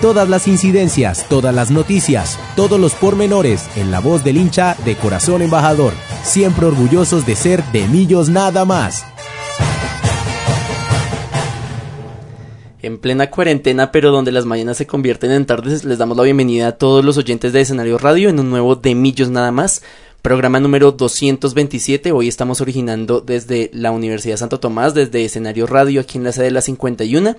Todas las incidencias, todas las noticias, todos los pormenores en la voz del hincha de corazón embajador, siempre orgullosos de ser de Millos nada más. En plena cuarentena, pero donde las mañanas se convierten en tardes, les damos la bienvenida a todos los oyentes de Escenario Radio en un nuevo de Millos nada más. Programa número 227. Hoy estamos originando desde la Universidad Santo Tomás, desde Escenario Radio, aquí en la sede de la 51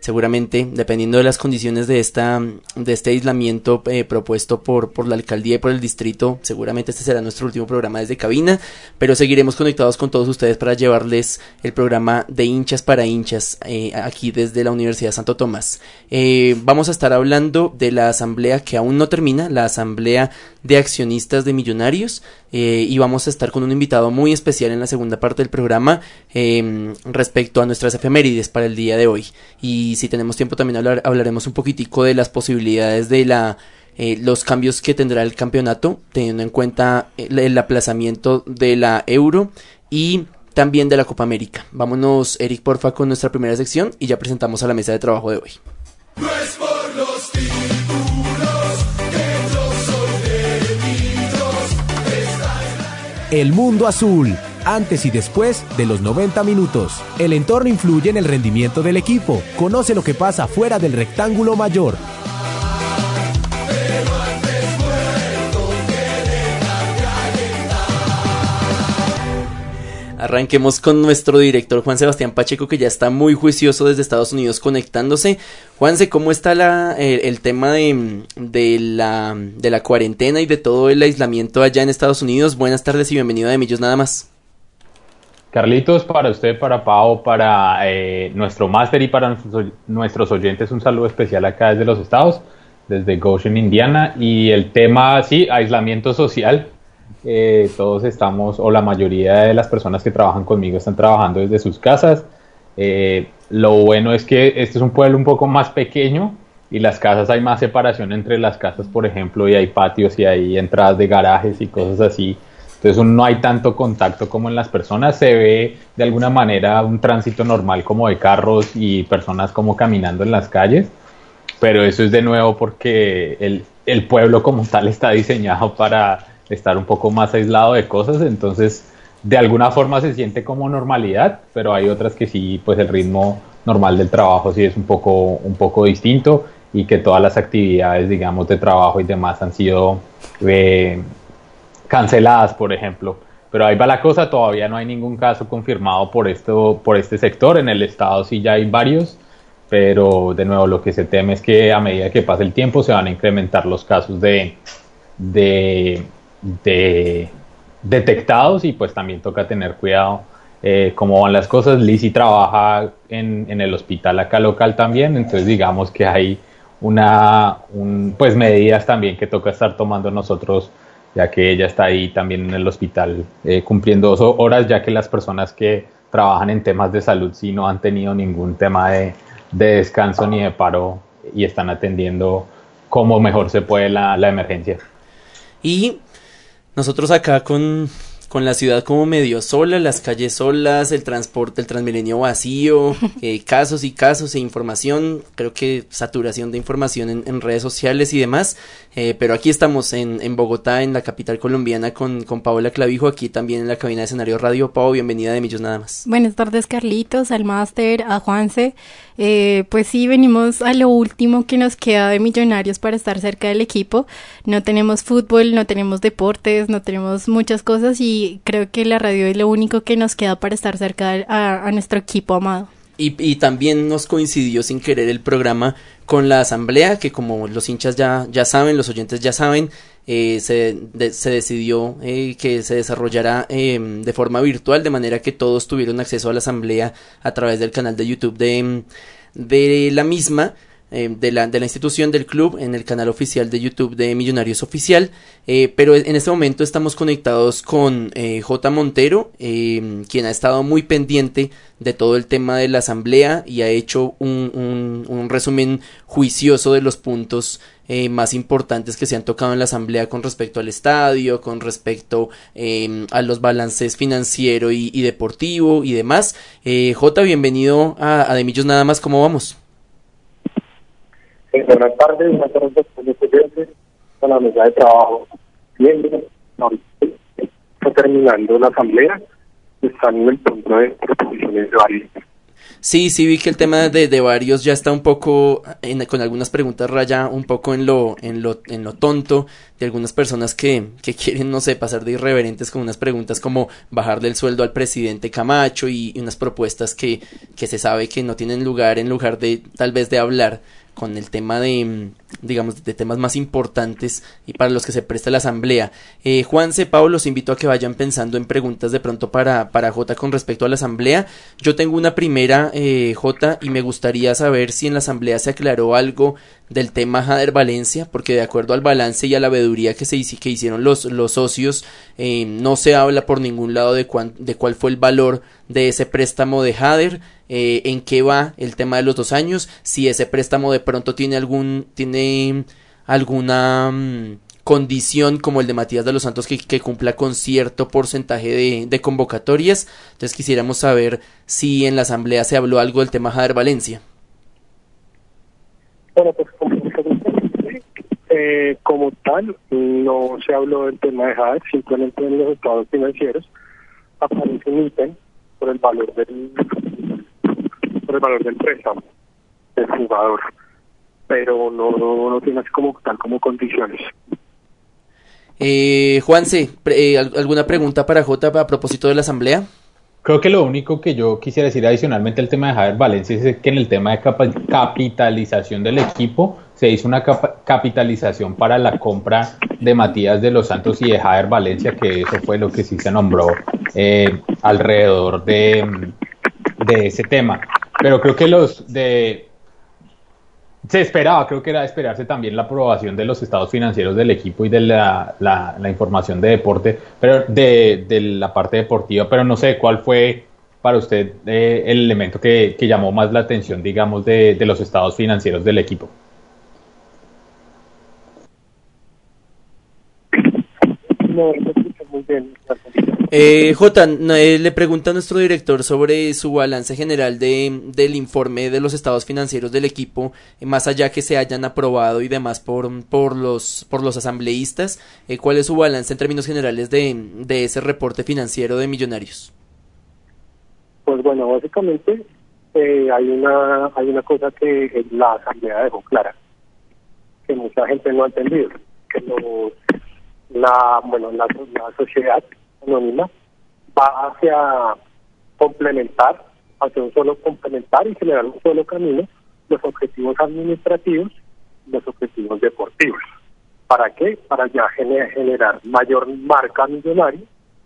seguramente dependiendo de las condiciones de esta de este aislamiento eh, propuesto por por la alcaldía y por el distrito seguramente este será nuestro último programa desde cabina pero seguiremos conectados con todos ustedes para llevarles el programa de hinchas para hinchas eh, aquí desde la Universidad Santo Tomás. Eh, vamos a estar hablando de la asamblea que aún no termina la asamblea de accionistas de millonarios y vamos a estar con un invitado muy especial en la segunda parte del programa respecto a nuestras efemérides para el día de hoy y si tenemos tiempo también hablar, hablaremos un poquitico de las posibilidades de la eh, los cambios que tendrá el campeonato teniendo en cuenta el, el aplazamiento de la Euro y también de la Copa América. Vámonos, Eric, porfa, con nuestra primera sección y ya presentamos a la mesa de trabajo de hoy. El mundo azul, antes y después de los 90 minutos. El entorno influye en el rendimiento del equipo. Conoce lo que pasa fuera del rectángulo mayor. Arranquemos con nuestro director Juan Sebastián Pacheco, que ya está muy juicioso desde Estados Unidos conectándose. Juanse, ¿cómo está la, el, tema de, de, la, de la cuarentena y de todo el aislamiento allá en Estados Unidos? Buenas tardes y bienvenido a De Millos Nada más. Carlitos, para usted, para Pau, para eh, nuestro máster y para nuestros oyentes, un saludo especial acá desde los Estados, desde Goshen, Indiana. Y el tema, sí, aislamiento social. Todos estamos, o la mayoría de las personas que trabajan conmigo están trabajando desde sus casas. Eh, lo bueno es que este es un pueblo un poco más pequeño y las casas hay más separación entre las casas, por ejemplo, y hay patios y hay entradas de garajes y cosas así. Entonces no hay tanto contacto como en las personas, se ve de alguna manera un tránsito normal como de carros y personas como caminando en las calles, pero eso es de nuevo porque el, el pueblo como tal está diseñado para estar un poco más aislado de cosas, entonces de alguna forma se siente como normalidad, pero hay otras que sí, pues el ritmo normal del trabajo sí es un poco, un poco distinto y que todas las actividades, digamos, de trabajo y demás han sido eh, canceladas, por ejemplo. Pero ahí va la cosa, todavía no hay ningún caso confirmado por, esto, por este sector, en el estado sí ya hay varios, pero de nuevo lo que se teme es que a medida que pase el tiempo se van a incrementar los casos de, de, de detectados y pues también toca tener cuidado eh, cómo van las cosas. Lizzie trabaja en, el hospital acá local también, entonces digamos que hay una, un, pues medidas también que toca estar tomando nosotros, ya que ella está ahí también en el hospital eh, cumpliendo dos horas, ya que las personas que trabajan en temas de salud sí no han tenido ningún tema de, de descanso ni de paro y están atendiendo como mejor se puede la, la emergencia. Y nosotros acá con, con la ciudad como medio sola, las calles solas, el transporte, el transmilenio vacío, eh, casos y casos e información, creo que saturación de información en, en redes sociales y demás, eh, pero aquí estamos en, en, Bogotá, en la capital colombiana, con, con Paola Clavijo, aquí también en la cabina de escenario Radio. Pau, bienvenida de Millos Nada más. Buenas tardes, Carlitos, al máster, a Juanse. Eh, pues sí, venimos a lo último que nos queda de Millonarios para estar cerca del equipo. No tenemos fútbol, no tenemos deportes, no tenemos muchas cosas y creo que la radio es lo único que nos queda para estar cerca a, nuestro equipo amado. Y, y, también nos coincidió sin querer el programa con la asamblea, que como los hinchas ya, ya saben, los oyentes ya saben, eh, se, se, decidió eh, que se desarrollará em, de forma virtual, de manera que todos tuvieron acceso a la asamblea a través del canal de YouTube de, de la misma. Eh, de, la, de la institución del club en el canal oficial de YouTube de Millonarios Oficial. Eh, pero en este momento estamos conectados con eh, J. Montero, quien ha estado muy pendiente de todo el tema de la asamblea y ha hecho un, un resumen juicioso de los puntos más importantes que se han tocado en la asamblea con respecto al estadio, con respecto a los balances financiero y, y deportivo y demás. J, bienvenido a, a De Millos Nada más, ¿cómo vamos? Eh, buenas tardes, buenas tardes con la mesa de trabajo. Bien, está terminando la asamblea, están en el punto de proposiciones de varios. Sí, sí vi que el tema de, de varios ya está un poco en, con algunas preguntas raya un poco en lo en lo en lo tonto de algunas personas que, que quieren no sé pasar de irreverentes con unas preguntas como bajar del sueldo al presidente Camacho y, y unas propuestas que que se sabe que no tienen lugar en lugar de tal vez de hablar con el tema de, digamos, de temas más importantes y para los que se presta la asamblea. Eh, Juanse, Pablo, los invito a que vayan pensando en preguntas de pronto para, para J con respecto a la asamblea. Yo tengo una primera, eh, J, y me gustaría saber si en la asamblea se aclaró algo del tema Jader Valencia, porque de acuerdo al balance y a la veeduría que, se, que hicieron los, los socios, eh, no se habla por ningún lado de, cuán, de cuál fue el valor de ese préstamo de Jader. Eh, en qué va el tema de los dos años, si ese préstamo de pronto tiene algún, tiene alguna mm, condición como el de Matías de los Santos que, cumpla con cierto porcentaje de, convocatorias. Entonces quisiéramos saber si en la asamblea se habló algo del tema Jader Valencia. Bueno, pues eh, como tal, no se habló del tema de Jader, simplemente en los estados financieros aparece un ítem por el valor del por el valor del préstamo del jugador, pero no, no, no tiene así como tal como condiciones. Eh, Juanse, eh, ¿alguna pregunta para J a propósito de la asamblea? Creo que lo único que yo quisiera decir adicionalmente al tema de Javier Valencia es que en el tema de capitalización del equipo se hizo una capitalización para la compra de Matías de los Santos y de Javier Valencia, que eso fue lo que sí se nombró eh, alrededor de, de ese tema. Pero creo que los de se esperaba, creo que era esperarse también la aprobación de los estados financieros del equipo y de la, la, la información de deporte, pero de, de, la parte deportiva, pero no sé cuál fue para usted eh, el elemento que, que, llamó más la atención, digamos, de, de los estados financieros del equipo. No, no muy bien. Eh, J, eh, le pregunta a nuestro director sobre su balance general de, del informe de los estados financieros del equipo, eh, más allá que se hayan aprobado y demás por, por, los, por los asambleístas. Eh, ¿Cuál es su balance en términos generales de, de ese reporte financiero de Millonarios? Pues bueno, básicamente hay, una, hay una cosa que la asamblea dejó clara, que mucha gente no ha entendido, que los, la, bueno, la sociedad anónima va hacia complementar, hacia un solo complementar y generar un solo camino los objetivos administrativos los objetivos deportivos. ¿Para qué? Para ya gener generar mayor marca millonaria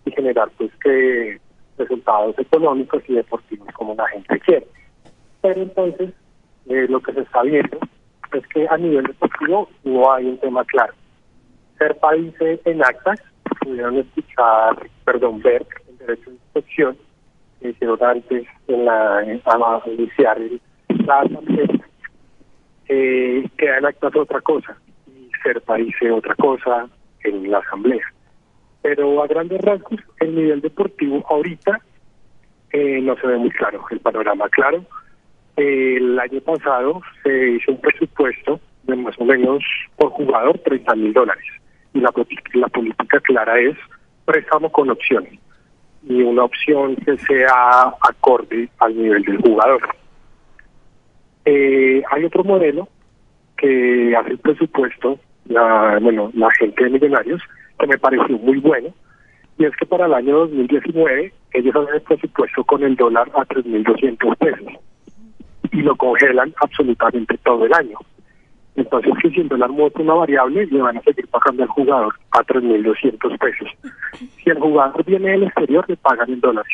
y generar pues que resultados económicos y deportivos como la gente quiere. Pero entonces eh, lo que se está viendo es que a nivel deportivo no hay un tema claro. Ser país en actas pudieron escuchar, perdón, ver el derecho de inspección que hicieron antes en la iniciar la asamblea, eh, queda en actas otra cosa y CERPA dice otra cosa en la asamblea. Pero a grandes rasgos, el nivel deportivo ahorita eh, no se ve muy claro, el panorama claro. El año pasado se hizo un presupuesto de más o menos por jugador 30 mil dólares y la, la política clara es préstamo con opciones y una opción que sea acorde al nivel del jugador. Eh, hay otro modelo que hace el presupuesto, la, bueno, la gente de Millonarios, que me pareció muy bueno, y es que para el año 2019 ellos hacen el presupuesto con el dólar a 3.200 pesos. y lo congelan absolutamente todo el año. Entonces, que si el dólar mueve una variable, le van a seguir pagando al jugador a 3.200 pesos. Si el jugador viene del exterior, le pagan en dólares.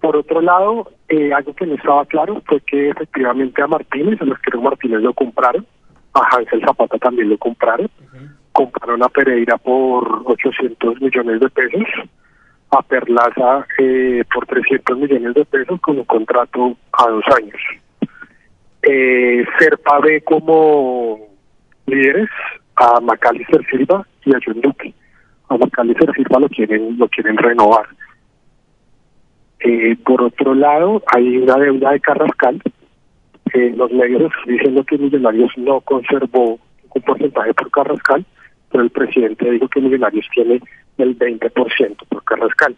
Por otro lado, eh, algo que no estaba claro fue que efectivamente a Martínez, a los que Martínez lo compraron, a Hansel Zapata también lo compraron, compraron a Pereira por 800 millones de pesos, a Perlaza eh, por 300 millones de pesos con un contrato a dos años. Eh, Serpa ve como líderes a Macalister Silva y a John Duque. A Macalister Silva lo quieren, lo quieren renovar. Eh, por otro lado, hay una deuda de Carrascal. Eh, los medios están diciendo que Millonarios no conservó un porcentaje por Carrascal, pero el presidente dijo que Millonarios tiene el 20% por Carrascal.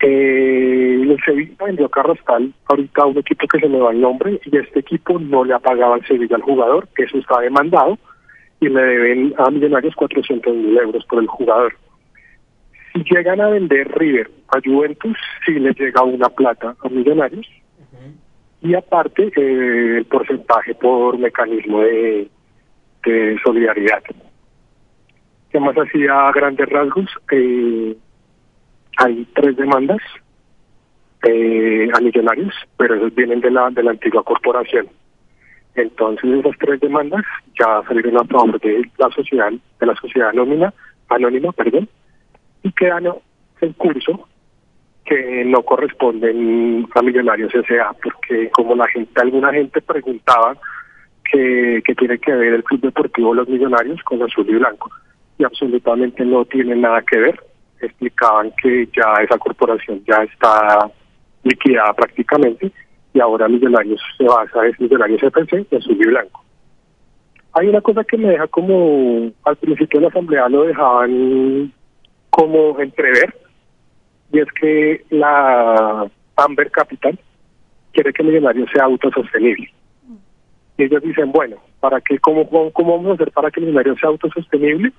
Eh, el Sevilla vendió a Carrascal ahorita a un equipo que se me va el nombre y este equipo no le ha pagado al Sevilla al jugador, que eso está demandado, y le deben a Millonarios 400 mil euros por el jugador. Si llegan a vender River a Juventus, sí les llega una plata a Millonarios, y aparte eh, el porcentaje por mecanismo de, solidaridad. ¿Qué más hacía grandes rasgos? Eh, hay tres demandas eh, a millonarios, pero esos vienen de la, de la antigua corporación. Entonces esas tres demandas ya salieron a favor de la sociedad, de la sociedad anónima, anónima, perdón, y quedan en curso que no corresponden a Millonarios S.A. porque como la gente, alguna gente preguntaba que, que tiene que ver el Club Deportivo Los Millonarios con Azul y Blanco, y absolutamente no tiene nada que ver. Explicaban que ya esa corporación ya está liquidada prácticamente y ahora Millonarios se basa en Millonarios FC y Azul y Blanco. Hay una cosa que me deja como, al principio de la asamblea lo dejaban como entrever, y es que la Amber Capital quiere que Millonarios sea autosostenible. Y ellos dicen, bueno, ¿para qué, cómo, cómo vamos a hacer para que Millonarios sea autosostenible?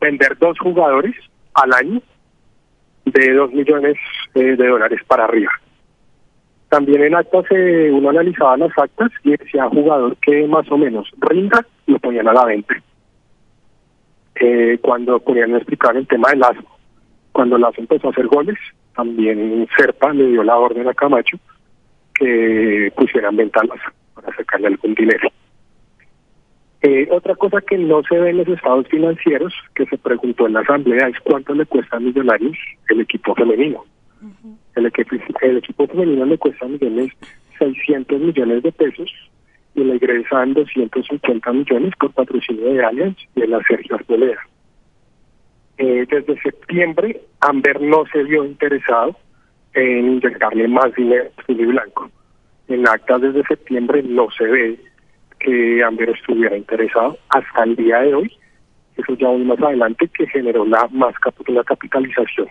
Vender dos jugadores al año de dos millones eh, de dólares para arriba. También en actas eh, uno analizaba las actas y decía jugador que más o menos rinda lo ponían a la venta. Eh, cuando ponían a explicar el tema del Lazo, cuando Lazo empezó a hacer goles, también Serpa le dio la orden a Camacho que pusieran venta a Lazo para sacarle algún dinero. Eh, otra cosa que no se ve en los estados financieros, que se preguntó en la asamblea, es cuánto le cuesta a Millonarios el equipo femenino. el, equipo, el equipo femenino le cuesta a millones, 600 millones de pesos y le ingresan 250 millones por patrocinio de Allianz y de la Sergio Arboleda. Eh, desde septiembre, Amber no se vio interesado en inyectarle más dinero a Blanco. En actas desde septiembre no se ve que Amber estuviera interesado hasta el día de hoy. Eso ya aún más adelante que generó la más capitalización.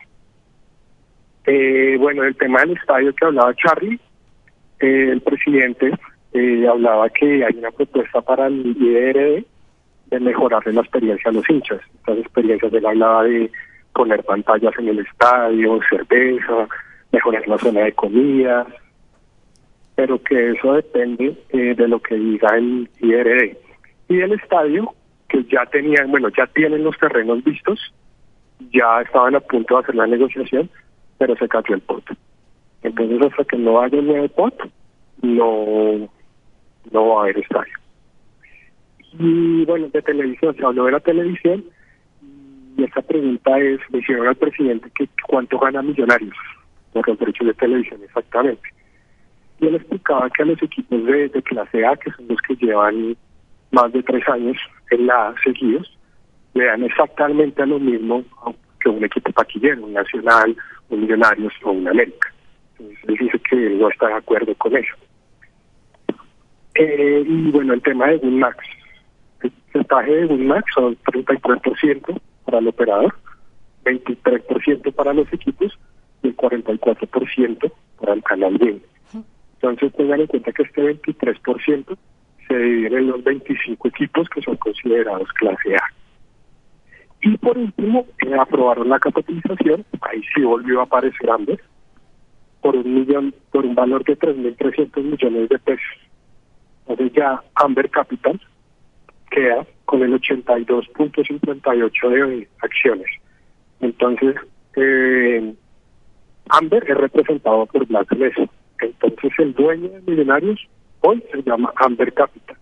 Eh, bueno, el tema del estadio que hablaba Charlie, eh, el presidente eh, hablaba que hay una propuesta para el IDRD de mejorar la experiencia a los hinchas. Estas experiencias, él hablaba de poner pantallas en el estadio, cerveza, mejorar la zona de comidas, pero que eso depende eh, de lo que diga el IRD. Y el estadio, que ya tenían, bueno, ya tienen los terrenos vistos, ya estaban a punto de hacer la negociación, pero se cayó el pot. Entonces, hasta que no haya el nuevo pot, no, no va a haber estadio. Y bueno, de televisión, se habló de la televisión, y esta pregunta es, le hicieron al presidente que cuánto gana Millonarios por los derechos de televisión exactamente y él explicaba que a los equipos de, clase A, que son los que llevan más de tres años en la seguidos, le dan exactamente lo mismo que un equipo taquillero, un Nacional, un Millonarios o un América. Entonces, él dice que no está de acuerdo con eso. Eh, y bueno, el tema de Winmax. El porcentaje de Winmax son 33% para el operador, 23% para los equipos y el 44% para el canal Win. Entonces tengan en cuenta que este 23% se divide en los 25 equipos que son considerados clase A. Y por último, eh, aprobaron la capitalización, ahí sí volvió a aparecer Amber, por un millón, por un valor de 3.300 millones de pesos. Entonces ya Amber Capital queda con el 82.58 de acciones. Entonces, eh, Amber es representado por Black Mesa. Entonces el dueño de Millonarios hoy se llama Amber Capital.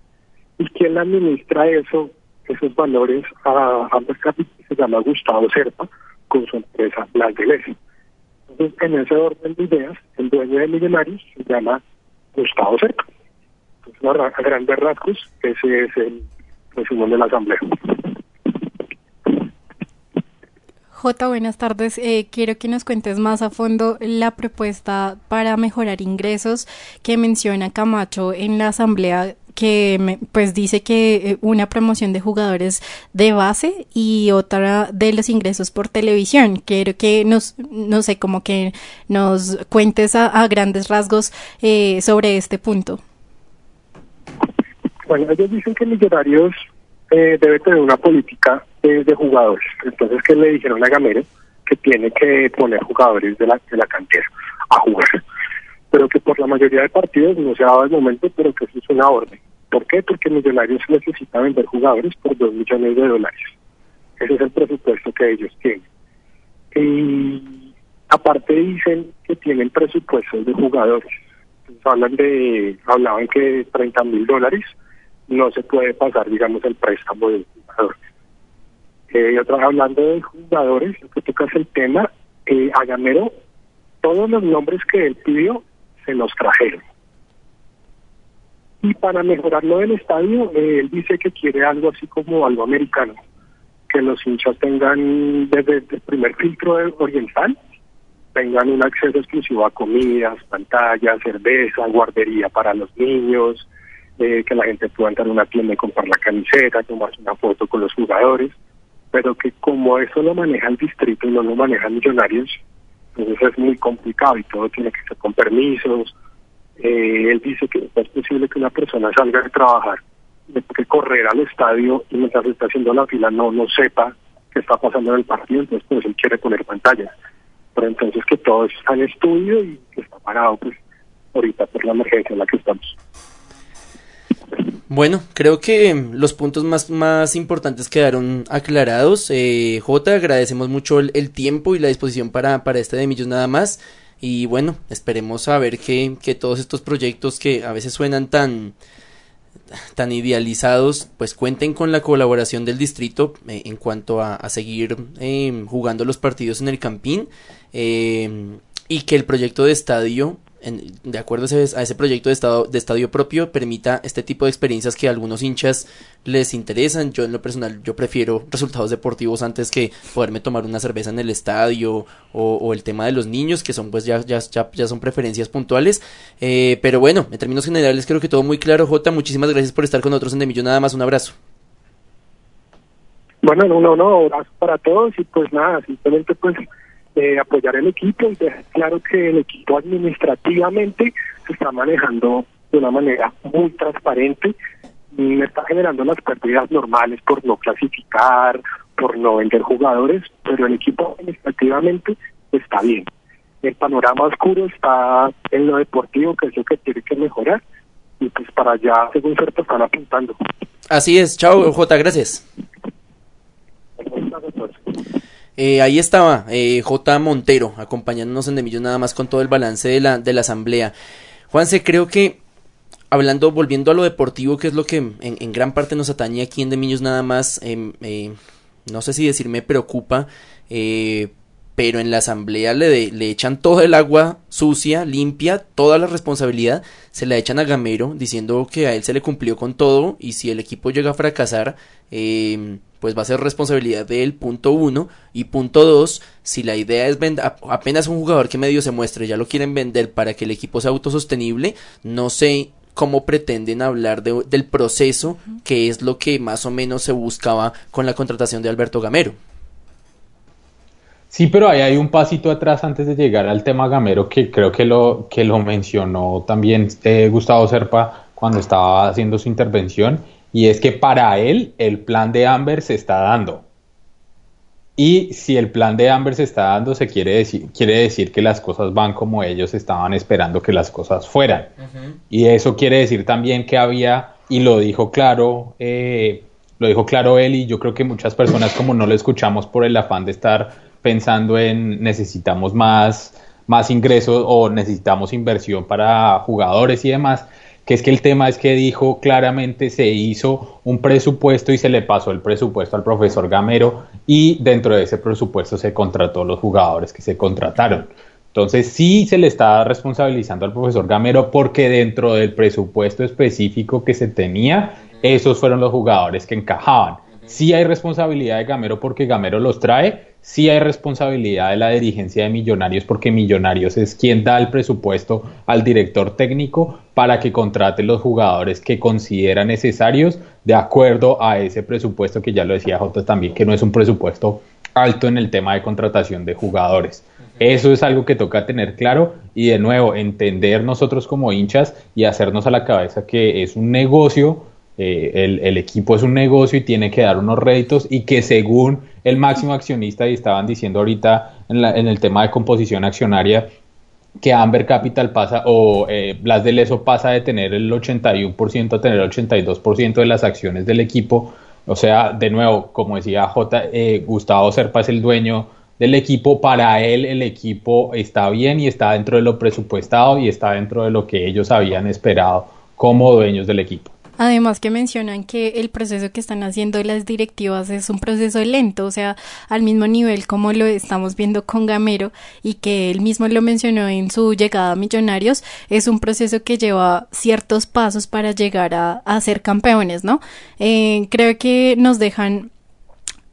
¿Y quien administra eso, esos valores a Amber Capital? Se llama Gustavo Serpa con su empresa Black Mesa. Entonces, en ese orden de ideas, el dueño de Millonarios se llama Gustavo Serpa. Entonces, a grandes rasgos, ese es el resumen de la asamblea. J, buenas tardes. Eh, quiero que nos cuentes más a fondo la propuesta para mejorar ingresos que menciona Camacho en la asamblea que pues dice que eh, una promoción de jugadores de base y otra de los ingresos por televisión. Quiero que nos, no sé, como que nos cuentes a, grandes rasgos eh, sobre este punto. Bueno, ellos dicen que Millonarios eh, debe tener una política de, jugadores. Entonces, ¿qué le dijeron a Gamero? Que tiene que poner jugadores de la, de la cantera a jugar. Pero que por la mayoría de partidos no se ha dado el momento, pero que eso es una orden. ¿Por qué? Porque Millonarios necesita vender jugadores por dos millones de dólares. Ese es el presupuesto que ellos tienen. Y aparte dicen que tienen presupuestos de jugadores. hablan de, hablaban que 30 mil dólares no se puede pasar, digamos, el préstamo del jugador. Eh, otra, hablando de jugadores, que tocas el tema, eh, a Gamero, todos los nombres que él pidió se los trajeron. Y para mejorarlo del estadio, eh, él dice que quiere algo así como algo americano, que los hinchas tengan desde el primer filtro oriental, tengan un acceso exclusivo a comidas, pantallas, cerveza, guardería para los niños, que la gente pueda entrar a una tienda y comprar la camiseta, tomarse una foto con los jugadores, pero que como eso lo maneja el distrito y no lo manejan millonarios, entonces es muy complicado y todo tiene que ser con permisos. Eh, él dice que es posible que una persona salga de trabajar, que correr al estadio y mientras está haciendo la fila no, no sepa qué está pasando en el partido, entonces pues él quiere poner pantallas. Pero entonces que todo está en estudio y que está parado pues ahorita por la emergencia en la que estamos. Bueno, creo que los puntos más, más importantes quedaron aclarados. Eh, J, agradecemos mucho el, tiempo y la disposición para, para este de Millos nada más. Y bueno, esperemos a ver que, que todos estos proyectos que a veces suenan tan, tan idealizados, pues cuenten con la colaboración del distrito eh, en cuanto a, a seguir eh, jugando los partidos en el Campín y que el proyecto de estadio de acuerdo a ese, proyecto de, estado, de estadio propio, permita este tipo de experiencias que a algunos hinchas les interesan. Yo en lo personal, yo prefiero resultados deportivos antes que poderme tomar una cerveza en el estadio o, el tema de los niños, que son pues ya, ya, ya, son preferencias puntuales. Eh, pero bueno, en términos generales creo que todo muy claro. Jota, muchísimas gracias por estar con nosotros en Demillo. Nada más, un abrazo. Bueno, no, no, no, abrazo para todos y pues nada, simplemente pues apoyar el equipo y dejar claro que el equipo administrativamente se está manejando de una manera muy transparente y está generando las pérdidas normales por no clasificar, por no vender jugadores, pero el equipo administrativamente está bien. El panorama oscuro está en lo deportivo, que es lo que tiene que mejorar, y pues para allá, según cierto, están apuntando. Así es, chao J, gracias. Eh, ahí estaba eh, J. Montero acompañándonos en De nada más con todo el balance de la, de la asamblea. Juanse, creo que hablando, volviendo a lo deportivo, que es lo que en, gran parte nos atañe aquí en De nada más, em, eh, no sé si decir me preocupa, eh, pero en la asamblea le, le echan todo el agua sucia, limpia, toda la responsabilidad, se la echan a Gamero diciendo que a él se le cumplió con todo y si el equipo llega a fracasar, eh, pues va a ser responsabilidad de él, punto uno, y punto dos, si la idea es vender, apenas un jugador que medio se muestre, ya lo quieren vender para que el equipo sea autosostenible, no sé cómo pretenden hablar del proceso, que es lo que más o menos se buscaba con la contratación de Alberto Gamero. Sí, pero ahí hay un pasito atrás antes de llegar al tema gamero que creo que lo, que lo mencionó también eh, Gustavo Serpa cuando estaba haciendo su intervención y es que para él el plan de Amber se está dando. Y si el plan de Amber se está dando, se quiere decir, quiere decir que las cosas van como ellos estaban esperando que las cosas fueran. Y eso quiere decir también que había, y lo dijo claro, eh, lo dijo claro él, y yo creo que muchas personas como no lo escuchamos por el afán de estar pensando en necesitamos más, más ingresos o necesitamos inversión para jugadores y demás, que es que el tema es que dijo claramente se hizo un presupuesto y se le pasó el presupuesto al profesor Gamero y dentro de ese presupuesto se contrató los jugadores que se contrataron. Entonces sí se le está responsabilizando al profesor Gamero porque dentro del presupuesto específico que se tenía, esos fueron los jugadores que encajaban. Sí hay responsabilidad de Gamero porque Gamero los trae, sí hay responsabilidad de la dirigencia de Millonarios porque Millonarios es quien da el presupuesto al director técnico para que contrate los jugadores que considera necesarios de acuerdo a ese presupuesto que ya lo decía Jota también, que no es un presupuesto alto en el tema de contratación de jugadores. Eso es algo que toca tener claro y de nuevo entender nosotros como hinchas y hacernos a la cabeza que es un negocio eh, el, equipo es un negocio y tiene que dar unos réditos y que según el máximo accionista, y estaban diciendo ahorita en, el tema de composición accionaria, que Amber Capital pasa o eh, Blas de Leso pasa de tener el 81% a tener el 82% de las acciones del equipo. O sea, de nuevo, como decía J, eh, Gustavo Serpa es el dueño del equipo. Para él el equipo está bien y está dentro de lo presupuestado y está dentro de lo que ellos habían esperado como dueños del equipo. Además que mencionan que el proceso que están haciendo las directivas es un proceso lento, o sea, al mismo nivel como lo estamos viendo con Gamero y que él mismo lo mencionó en su llegada a Millonarios, es un proceso que lleva ciertos pasos para llegar a, ser campeones, ¿no? Eh, creo que nos dejan,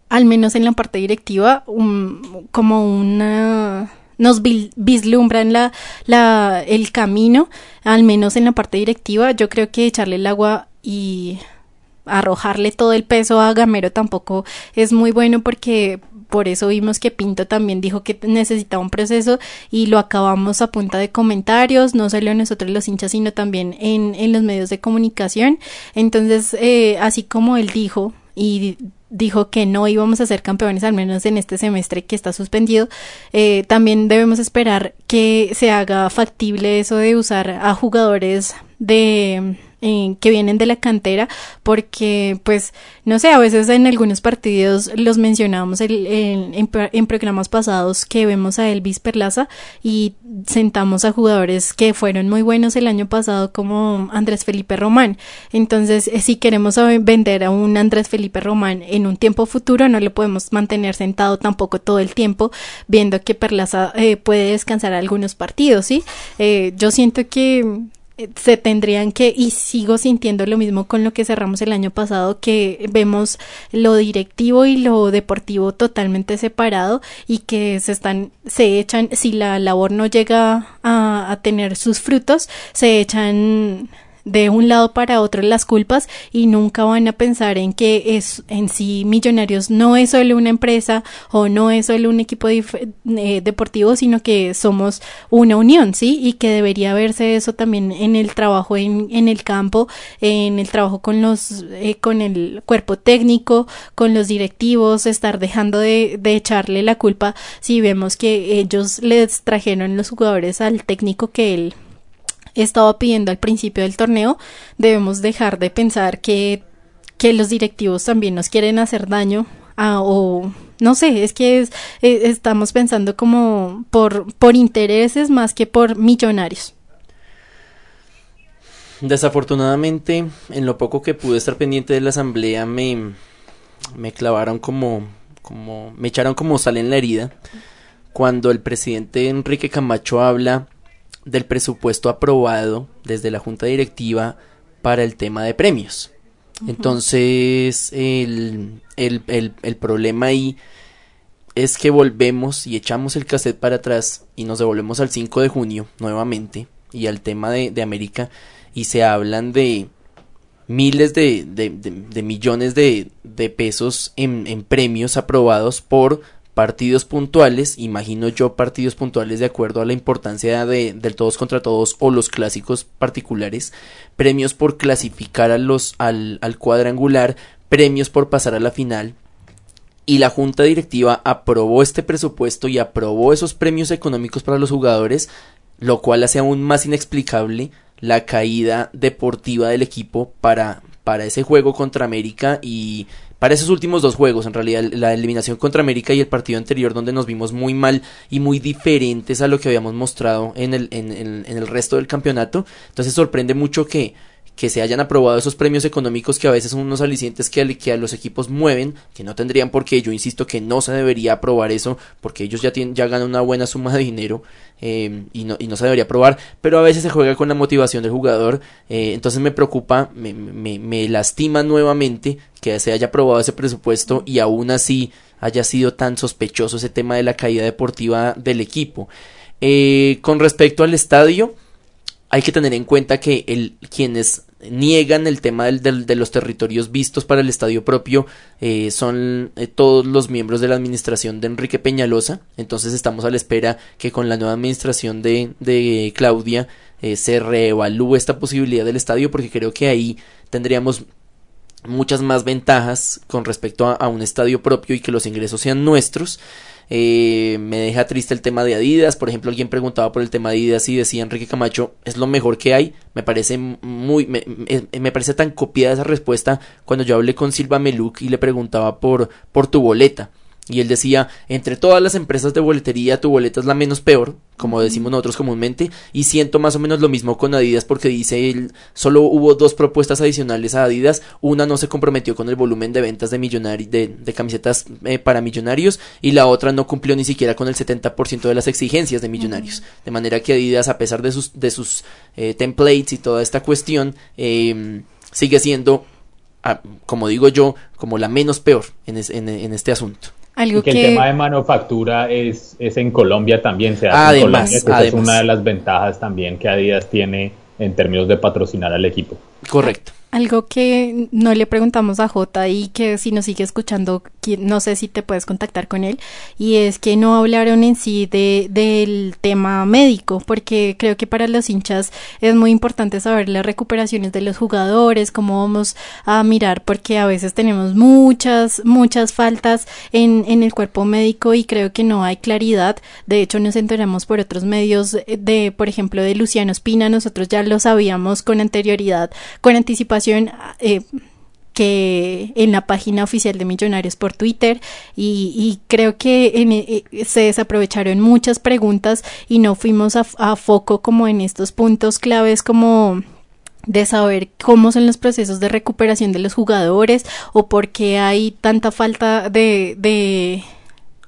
al menos en la parte directiva, como una nos vislumbran la, la, el camino, al menos en la parte directiva. Yo creo que echarle el agua y arrojarle todo el peso a Gamero tampoco es muy bueno porque por eso vimos que Pinto también dijo que necesitaba un proceso y lo acabamos a punta de comentarios, no solo nosotros los hinchas, sino también en, en los medios de comunicación. Entonces, eh, así como él dijo y dijo que no íbamos a ser campeones, al menos en este semestre que está suspendido, eh, también debemos esperar que se haga factible eso de usar a jugadores de que vienen de la cantera, porque pues no sé, a veces en algunos partidos los mencionamos en, programas pasados que vemos a Elvis Perlaza y sentamos a jugadores que fueron muy buenos el año pasado como Andrés Felipe Román. Entonces, eh, si queremos vender a un Andrés Felipe Román en un tiempo futuro, no lo podemos mantener sentado tampoco todo el tiempo viendo que Perlaza eh, puede descansar algunos partidos, ¿sí? Eh, yo siento que eh, se tendrían que, y sigo sintiendo lo mismo con lo que cerramos el año pasado, que vemos lo directivo y lo deportivo totalmente separado y que se están, se echan, si la labor no llega a, a tener sus frutos, se echan de un lado para otro las culpas y nunca van a pensar en que es en sí Millonarios no es solo una empresa o no es solo un equipo eh, deportivo, sino que somos una unión, ¿sí? Y que debería verse eso también en el trabajo en, en el campo, en el trabajo con los eh, con el cuerpo técnico, con los directivos, estar dejando de, de echarle la culpa si vemos que ellos les trajeron los jugadores al técnico que él estaba pidiendo al principio del torneo, debemos dejar de pensar que, que los directivos también nos quieren hacer daño o no sé, es que e, estamos pensando como por, por intereses más que por millonarios. Desafortunadamente, en lo poco que pude estar pendiente de la asamblea, me, me clavaron como, como, me echaron como sal en la herida cuando el presidente Enrique Camacho habla del presupuesto aprobado desde la junta directiva para el tema de premios. Entonces, el, el, el, problema ahí es que volvemos y echamos el cassette para atrás y nos devolvemos al 5 de junio nuevamente y al tema de, de América y se hablan de miles de, de, de millones de, pesos en, en, premios aprobados por partidos puntuales, imagino yo partidos puntuales de acuerdo a la importancia de, del todos contra todos o los clásicos particulares, premios por clasificar a los, al, al cuadrangular, premios por pasar a la final. y la junta directiva aprobó este presupuesto y aprobó esos premios económicos para los jugadores, lo cual hace aún más inexplicable la caída deportiva del equipo para, para ese juego contra América y para esos últimos dos juegos, en realidad la eliminación contra América y el partido anterior donde nos vimos muy mal y muy diferentes a lo que habíamos mostrado en el, en, en, el resto del campeonato. Entonces sorprende mucho que que se hayan aprobado esos premios económicos que a veces son unos alicientes que, que a los equipos mueven, que no tendrían por qué, yo insisto que no se debería aprobar eso, porque ellos ya, tienen, ya ganan una buena suma de dinero eh, y, no, y no se debería aprobar, pero a veces se juega con la motivación del jugador, eh, entonces me preocupa, me, me, me lastima nuevamente que se haya aprobado ese presupuesto y aún así haya sido tan sospechoso ese tema de la caída deportiva del equipo. Eh, con respecto al estadio, hay que tener en cuenta que el, quienes niegan el tema del, del, de los territorios vistos para el estadio propio eh, son eh, todos los miembros de la administración de Enrique Peñalosa. Entonces estamos a la espera que con la nueva administración de, de Claudia eh, se reevalúe esta posibilidad del estadio porque creo que ahí tendríamos muchas más ventajas con respecto a, a un estadio propio y que los ingresos sean nuestros. Eh, me deja triste el tema de Adidas. Por ejemplo, alguien preguntaba por el tema de Adidas y decía Enrique Camacho, es lo mejor que hay. Me parece muy, me, me, parece tan copiada esa respuesta cuando yo hablé con Silva Meluk y le preguntaba por, por tu boleta. Y él decía, entre todas las empresas de boletería, tu boleta es la menos peor, como decimos nosotros comúnmente, y siento más o menos lo mismo con Adidas porque dice él, solo hubo dos propuestas adicionales a Adidas, una no se comprometió con el volumen de ventas de, millonari de, de camisetas eh, para millonarios y la otra no cumplió ni siquiera con el 70% de las exigencias de millonarios. De manera que Adidas, a pesar de sus, de sus eh, templates y toda esta cuestión, eh, sigue siendo, ah, como digo yo, como la menos peor en, es, en, en este asunto. Algo y que, que, el tema de manufactura es, es en Colombia también, se hace además, en Colombia, que además. es una de las ventajas también que Adidas tiene en términos de patrocinar al equipo. Correcto. Algo que no le preguntamos a Jota y que si nos sigue escuchando, no sé si te puedes contactar con él, y es que no hablaron en sí de, del tema médico, porque creo que para los hinchas es muy importante saber las recuperaciones de los jugadores, cómo vamos a mirar, porque a veces tenemos muchas, muchas faltas en, en el cuerpo médico y creo que no hay claridad. De hecho, nos enteramos por otros medios de, por ejemplo, de Luciano Espina, nosotros ya lo sabíamos con anterioridad, con anticipación eh, que en la página oficial de Millonarios por Twitter y, creo que eh, se desaprovecharon muchas preguntas y no fuimos a, a, foco como en estos puntos claves como de saber cómo son los procesos de recuperación de los jugadores o por qué hay tanta falta de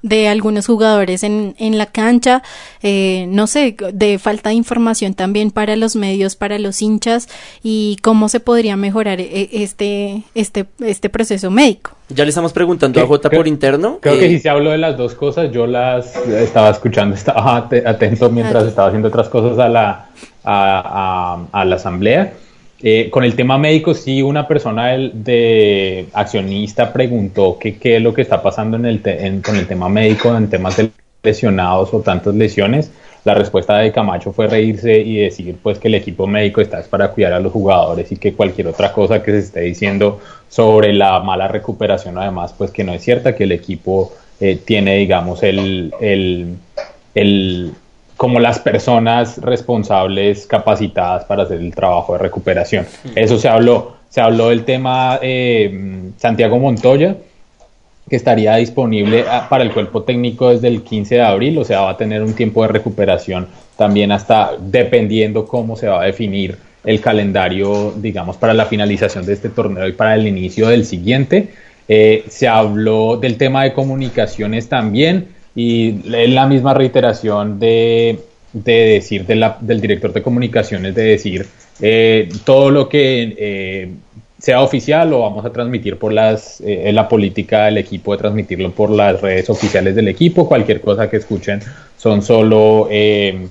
de algunos jugadores en, en la cancha, eh, no sé, de falta de información también para los medios, para los hinchas y cómo se podría mejorar este, este, este proceso médico. Ya le estamos preguntando a J por interno. Creo eh, que si se habló de las dos cosas, yo las estaba escuchando, estaba atento mientras okay. estaba haciendo otras cosas a la, a, a, a la asamblea. Eh, con el tema médico, sí, una persona de, accionista preguntó qué es lo que está pasando en el te, en, con el tema médico, en temas de lesionados o tantas lesiones. La respuesta de Camacho fue reírse y decir pues que el equipo médico está para cuidar a los jugadores y que cualquier otra cosa que se esté diciendo sobre la mala recuperación además pues que no es cierta, que el equipo eh, tiene digamos el, el como las personas responsables capacitadas para hacer el trabajo de recuperación. Eso se habló. Se habló del tema eh, Santiago Montoya, que estaría disponible ah, para el cuerpo técnico desde el 15 de abril, o sea, va a tener un tiempo de recuperación también hasta dependiendo cómo se va a definir el calendario, digamos, para la finalización de este torneo y para el inicio del siguiente. Eh, se habló del tema de comunicaciones también y la misma reiteración de, de decir del director de comunicaciones, de decir eh, todo lo que eh, sea oficial lo vamos a transmitir por las, eh, la política del equipo de transmitirlo por las redes oficiales del equipo, cualquier cosa que escuchen son solo eh,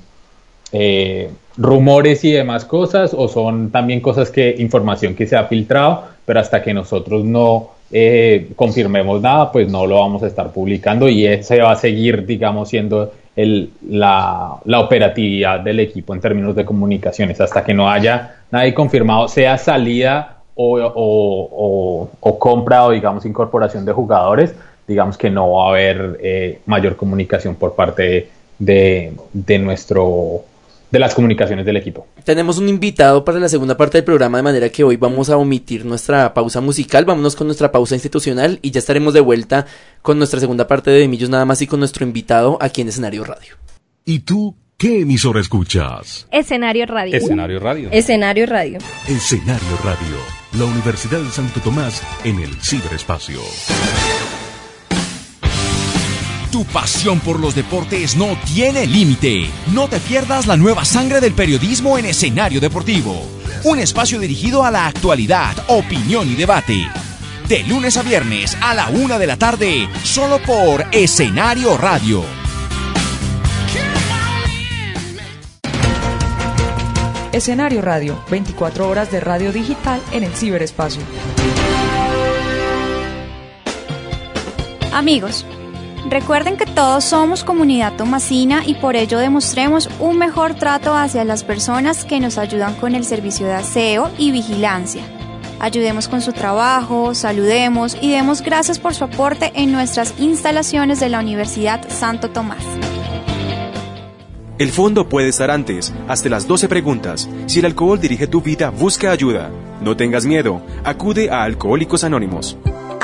rumores y demás cosas o son también cosas que, información que se ha filtrado, pero hasta que nosotros no eh, confirmemos nada, pues no lo vamos a estar publicando y ese va a seguir, digamos, siendo el, la, operatividad del equipo en términos de comunicaciones. Hasta que no haya nadie confirmado, sea salida o compra o, digamos, incorporación de jugadores, digamos que no va a haber eh, mayor comunicación por parte de, de nuestro de las comunicaciones del equipo. Tenemos un invitado para la segunda parte del programa, de manera que hoy vamos a omitir nuestra pausa musical, vámonos con nuestra pausa institucional y ya estaremos de vuelta con nuestra segunda parte de Millos nada más y con nuestro invitado aquí en Escenario Radio. ¿Y tú qué emisora escuchas? Escenario Radio. Escenario Radio. Escenario Radio. Escenario Radio, la Universidad de Santo Tomás en el ciberespacio. Tu pasión por los deportes no tiene límite. No te pierdas la nueva sangre del periodismo en escenario deportivo. Un espacio dirigido a la actualidad, opinión y debate. De lunes a viernes a la una de la tarde, solo por Escenario Radio. Escenario Radio, 24 horas de radio digital en el ciberespacio. Amigos, recuerden que todos somos comunidad tomasina y por ello demostremos un mejor trato hacia las personas que nos ayudan con el servicio de aseo y vigilancia. Ayudemos con su trabajo, saludemos y demos gracias por su aporte en nuestras instalaciones de la Universidad Santo Tomás. El fondo puede estar antes, hasta las 12 preguntas. Si el alcohol dirige tu vida, busca ayuda. No tengas miedo, acude a Alcohólicos Anónimos.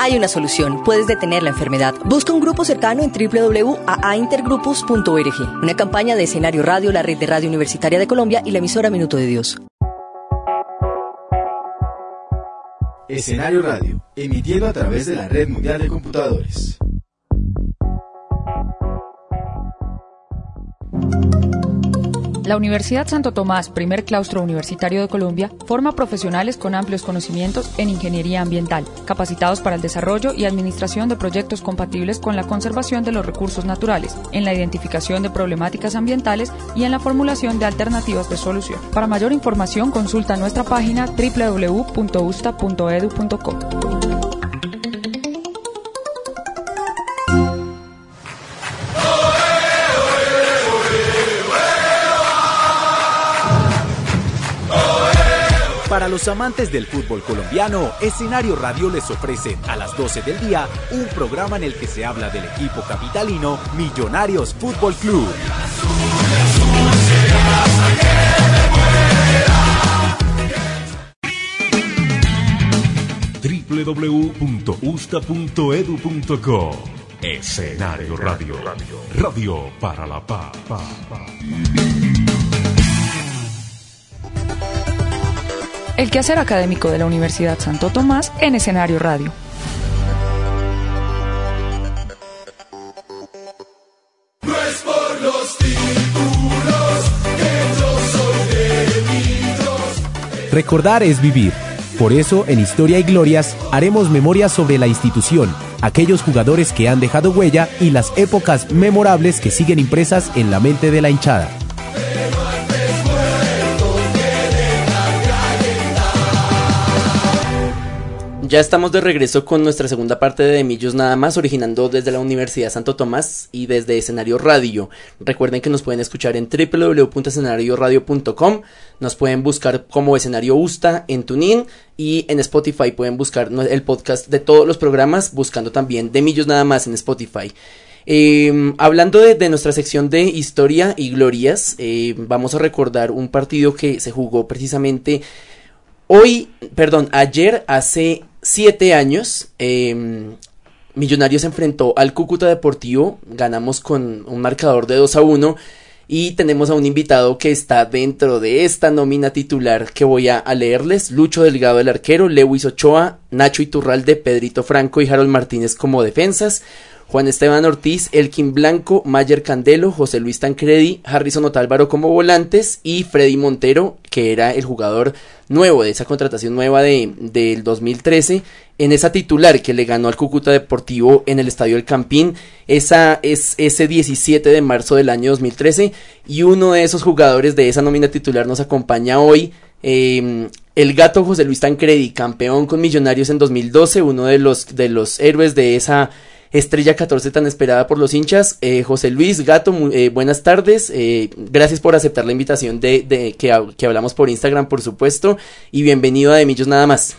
Hay una solución, puedes detener la enfermedad. Busca un grupo cercano en www.aintergrupos.org. Una campaña de escenario radio, la red de radio universitaria de Colombia y la emisora Minuto de Dios. Escenario Radio, emitiendo a través de la Red Mundial de Computadores. La Universidad Santo Tomás, primer claustro universitario de Colombia, forma profesionales con amplios conocimientos en ingeniería ambiental, capacitados para el desarrollo y administración de proyectos compatibles con la conservación de los recursos naturales, en la identificación de problemáticas ambientales y en la formulación de alternativas de solución. Para mayor información, consulta nuestra página www.usta.edu.co. los amantes del fútbol colombiano, Escenario Radio les ofrece a las 12 del día un programa en el que se habla del equipo capitalino Millonarios Fútbol Club. www.usta.edu.co Escenario Radio. Radio para la paz. El quehacer académico de la Universidad Santo Tomás en escenario radio. No es por los títulos que yo soy de Millos. Recordar es vivir. Por eso, en Historia y Glorias, haremos memoria sobre la institución, aquellos jugadores que han dejado huella y las épocas memorables que siguen impresas en la mente de la hinchada. Ya estamos de regreso con nuestra segunda parte de Millos Nada más, originando desde la Universidad Santo Tomás y desde Escenario Radio. Recuerden que nos pueden escuchar en www.escenarioradio.com, nos pueden buscar como Escenario Usta en TuneIn y en Spotify pueden buscar el podcast de todos los programas, buscando también de Millos Nada más en Spotify. Eh, hablando de, nuestra sección de historia y glorias, eh, vamos a recordar un partido que se jugó precisamente hoy, perdón, ayer hace siete años. Eh, Millonarios se enfrentó al Cúcuta Deportivo, ganamos con un marcador de 2 a 1 y tenemos a un invitado que está dentro de esta nómina titular que voy a, leerles. Lucho Delgado el arquero, Lewis Ochoa, Nacho Iturralde, Pedrito Franco y Harold Martínez como defensas. Juan Esteban Ortiz, Elkin Blanco, Mayer Candelo, José Luis Tancredi, Harrison Otálvaro como volantes y Freddy Montero, que era el jugador nuevo de esa contratación nueva de, del 2013, en esa titular que le ganó al Cúcuta Deportivo en el Estadio El Campín, esa es ese 17 de marzo del año 2013 y uno de esos jugadores de esa nómina titular nos acompaña hoy. Eh, el gato José Luis Tancredi, campeón con Millonarios en 2012, uno de los, de los héroes de esa Estrella 14 tan esperada por los hinchas. Eh, José Luis Gato, eh, buenas tardes. Eh, gracias por aceptar la invitación de, que, que, hablamos por Instagram, por supuesto. Y bienvenido a De Nada más.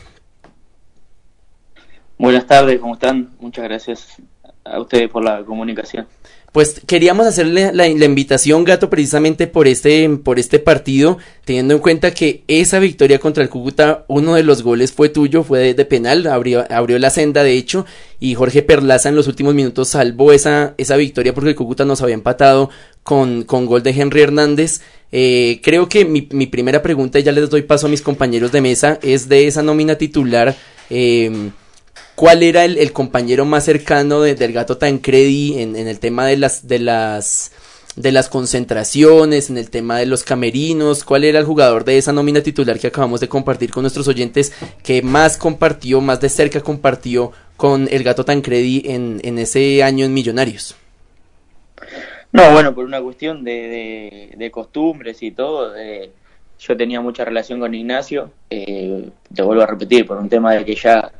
Buenas tardes, ¿cómo están? Muchas gracias a ustedes por la comunicación. Pues queríamos hacerle la, invitación, Gato, precisamente por este, por este partido, teniendo en cuenta que esa victoria contra el Cúcuta, uno de los goles fue tuyo, fue de, de, penal, abrió, abrió la senda de hecho, y Jorge Perlaza en los últimos minutos salvó esa, esa victoria porque el Cúcuta nos había empatado con, con gol de Henry Hernández. Eh, creo que mi, mi, primera pregunta, y ya les doy paso a mis compañeros de mesa, es de esa nómina titular. Eh, cuál era el, compañero más cercano de, del gato Tancredi en, en, el tema de las de las de las concentraciones, en el tema de los camerinos, cuál era el jugador de esa nómina titular que acabamos de compartir con nuestros oyentes que más compartió, más de cerca compartió con el gato Tancredi en, en ese año en Millonarios. No, bueno, por una cuestión de costumbres y todo, eh, yo tenía mucha relación con Ignacio, eh, te vuelvo a repetir, por un tema de que ya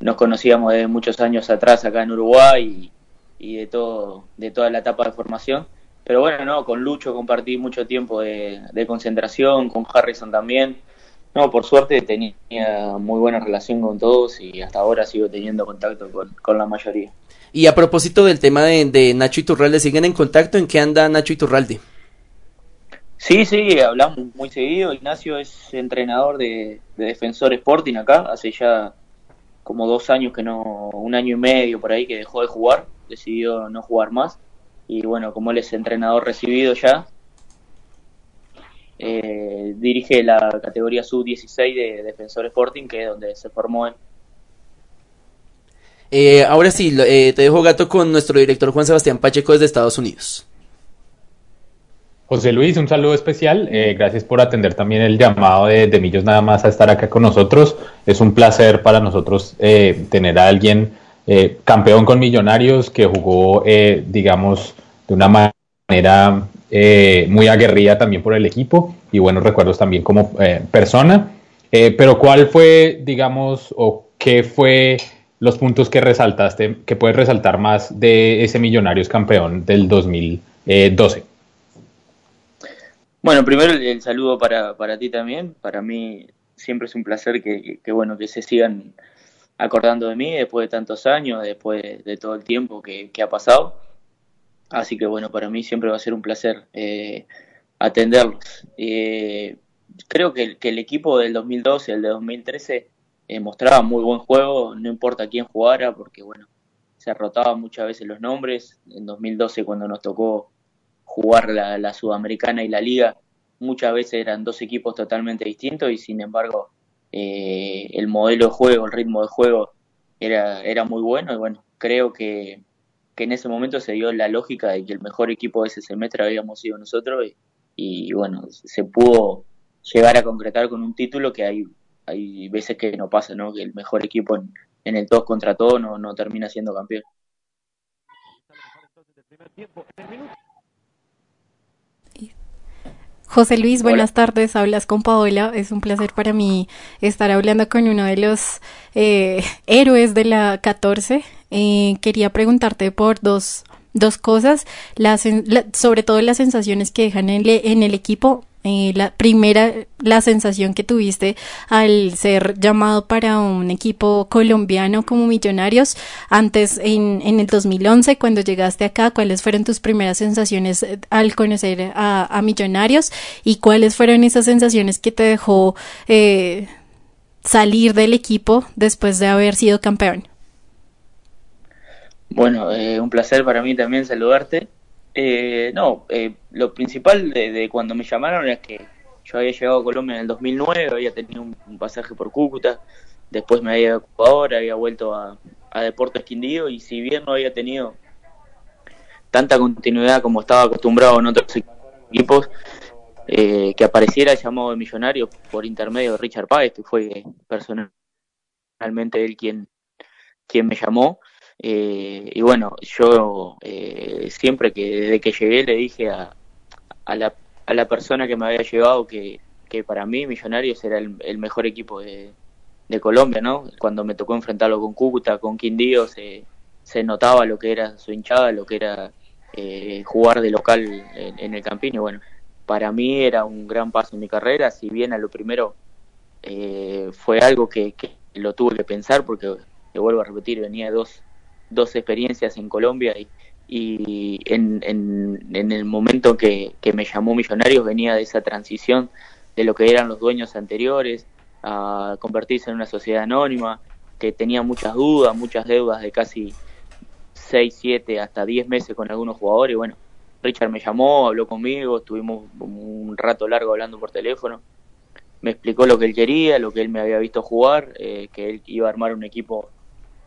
nos conocíamos de muchos años atrás acá en Uruguay y, y, de todo de toda la etapa de formación. Pero bueno no con Lucho compartí mucho tiempo de, de, concentración con Harrison también. No por suerte tenía muy buena relación con todos y hasta ahora sigo teniendo contacto con, con la mayoría. Y a propósito del tema de, de Nacho Iturralde siguen en contacto en qué anda Nacho Iturralde Sí, sí, hablamos muy seguido. Ignacio es entrenador de, de Defensor Sporting acá, hace ya como dos años que no, un año y medio por ahí que dejó de jugar, decidió no jugar más. Y bueno, como él es entrenador recibido ya, eh, dirige la categoría sub-16 de Defensor Sporting, que es donde se formó él. Eh, ahora sí, eh, te dejo gato con nuestro director Juan Sebastián Pacheco desde Estados Unidos. José Luis, un saludo especial. Eh, gracias por atender también el llamado de, de, Millos nada más a estar acá con nosotros. Es un placer para nosotros eh, tener a alguien eh, campeón con Millonarios que jugó, digamos, de una manera muy aguerrida también por el equipo y buenos recuerdos también como persona. pero ¿cuál fue, digamos, o qué fue los puntos que resaltaste, que puedes resaltar más de ese Millonarios campeón del 2012? Bueno, primero el, saludo para, para, ti también. Para mí siempre es un placer que, bueno que se sigan acordando de mí después de tantos años, después de, todo el tiempo que, ha pasado. Así que bueno, para mí siempre va a ser un placer eh, atenderlos. Eh, creo que, el equipo del 2012 y el de 2013 eh, mostraba muy buen juego, no importa quién jugara, porque bueno, se rotaban muchas veces los nombres. En 2012 cuando nos tocó jugar la, Sudamericana y la Liga, muchas veces eran dos equipos totalmente distintos y sin embargo eh, el modelo de juego, el ritmo de juego era, era muy bueno y bueno, creo que, que en ese momento se dio la lógica de que el mejor equipo de ese semestre habíamos sido nosotros y, bueno, se pudo llegar a concretar con un título que hay, hay veces que no pasa, ¿no? que el mejor equipo en, en el todos contra todos no, no termina siendo campeón. José Luis, buenas Hola. tardes. Hablas con Paola. Es un placer para mí estar hablando con uno de los eh, héroes de la 14. Eh, quería preguntarte por dos, dos cosas, la, la, sobre todo las sensaciones que dejan en, le, en el equipo eh, la primera, la sensación que tuviste al ser llamado para un equipo colombiano como Millonarios antes en, en el 2011 cuando llegaste acá, cuáles fueron tus primeras sensaciones eh, al conocer a, Millonarios y cuáles fueron esas sensaciones que te dejó eh, salir del equipo después de haber sido campeón. Bueno, eh, un placer para mí también saludarte. Eh, no, eh, lo principal de, cuando me llamaron es que yo había llegado a Colombia en el 2009, había tenido un, pasaje por Cúcuta, después me había ido a Ecuador, había vuelto a, Deportes Quindío y si bien no había tenido tanta continuidad como estaba acostumbrado en otros equipos, eh, que apareciera el llamado de millonario por intermedio de Richard Páez, que fue personalmente él quien, quien me llamó. Eh, y bueno, yo eh, siempre que desde que llegué le dije a, a, la, a la persona que me había llevado que, que para mí Millonarios era el, el mejor equipo de, de, Colombia, ¿no? Cuando me tocó enfrentarlo con Cúcuta, con Quindío, se, se notaba lo que era su hinchada, lo que era eh, jugar de local en, el Campín y bueno, para mí era un gran paso en mi carrera, si bien a lo primero eh, fue algo que, que lo tuve que pensar porque, te vuelvo a repetir, venía dos dos experiencias en Colombia y, y en, en, el momento que, que, me llamó Millonarios venía de esa transición de lo que eran los dueños anteriores a convertirse en una sociedad anónima que tenía muchas dudas, muchas deudas de casi 6, 7, hasta 10 meses con algunos jugadores. Bueno, Richard me llamó, habló conmigo, estuvimos un rato largo hablando por teléfono. Me explicó lo que él quería, lo que él me había visto jugar, eh, que él iba a armar un equipo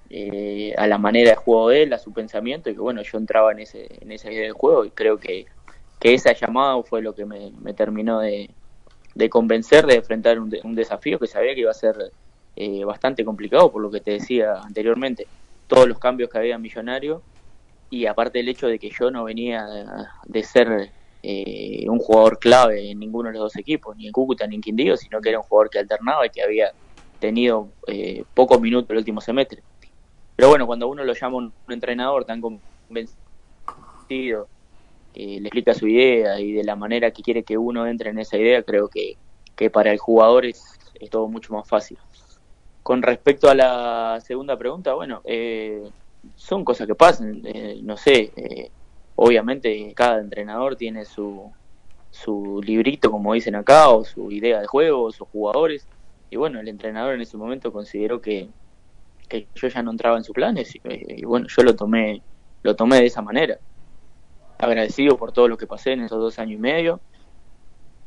eh, a la manera de juego de él, a su pensamiento, y que bueno, yo entraba en, ese, en esa idea del juego y creo que, que esa llamada fue lo que me, terminó de, de, convencer de enfrentar un, un, desafío que sabía que iba a ser eh, bastante complicado, por lo que te decía anteriormente, todos los cambios que había en Millonario y aparte el hecho de que yo no venía de ser eh, un jugador clave en ninguno de los dos equipos, ni en Cúcuta ni en Quindío, sino que era un jugador que alternaba y que había tenido eh, pocos minutos el último semestre. Pero bueno, cuando uno lo llama un, entrenador tan convencido, que le explica su idea y de la manera que quiere que uno entre en esa idea, creo que, que para el jugador es, es todo mucho más fácil. Con respecto a la segunda pregunta, bueno, eh, son cosas que pasan, eh, no sé, eh, obviamente cada entrenador tiene su, su librito, como dicen acá, o su idea de juego, sus jugadores, y bueno, el entrenador en ese momento consideró que, que yo ya no entraba en sus planes, y, y, bueno, yo lo tomé, lo tomé de esa manera. Agradecido por todo lo que pasé en esos dos años y medio,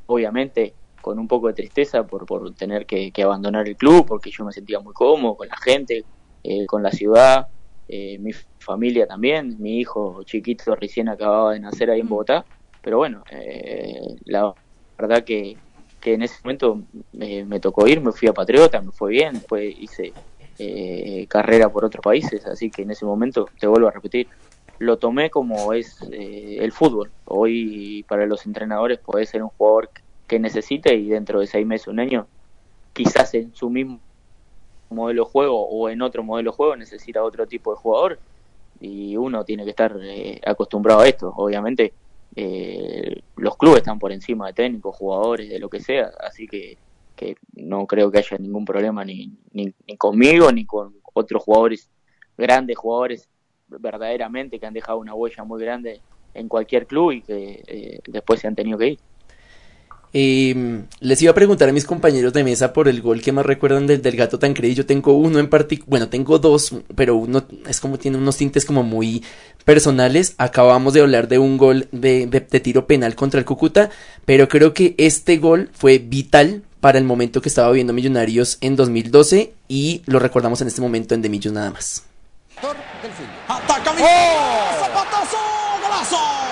obviamente con un poco de tristeza por, por tener que, que abandonar el club, porque yo me sentía muy cómodo con la gente, eh, con la ciudad, eh, mi familia también, mi hijo chiquito recién acababa de nacer ahí en Bogotá, pero bueno, eh, la verdad que, que en ese momento me, me, tocó ir, me fui a Patriota, me fue bien, después hice eh, carrera por otros países, así que en ese momento, te vuelvo a repetir, lo tomé como es eh, el fútbol. Hoy para los entrenadores puede ser un jugador que necesite y dentro de seis meses, un año, quizás en su mismo modelo de juego o en otro modelo de juego necesita otro tipo de jugador y uno tiene que estar eh, acostumbrado a esto. Obviamente eh, los clubes están por encima de técnicos, jugadores, de lo que sea, así que, que no creo que haya ningún problema ni, ni, conmigo ni con otros jugadores, grandes jugadores verdaderamente que han dejado una huella muy grande en cualquier club y que eh, después se han tenido que ir. Eh, les iba a preguntar a mis compañeros de mesa por el gol que más recuerdan del, del gato Tancredi. Yo tengo uno en particular, bueno, tengo dos, pero uno es como tiene unos tintes como muy personales. Acabamos de hablar de un gol de, de tiro penal contra el Cúcuta, pero creo que este gol fue vital para el momento que estaba viendo Millonarios en 2012 y lo recordamos en este momento en De Millos nada más. Ataca ¡Oh! Zapatazo, golazo.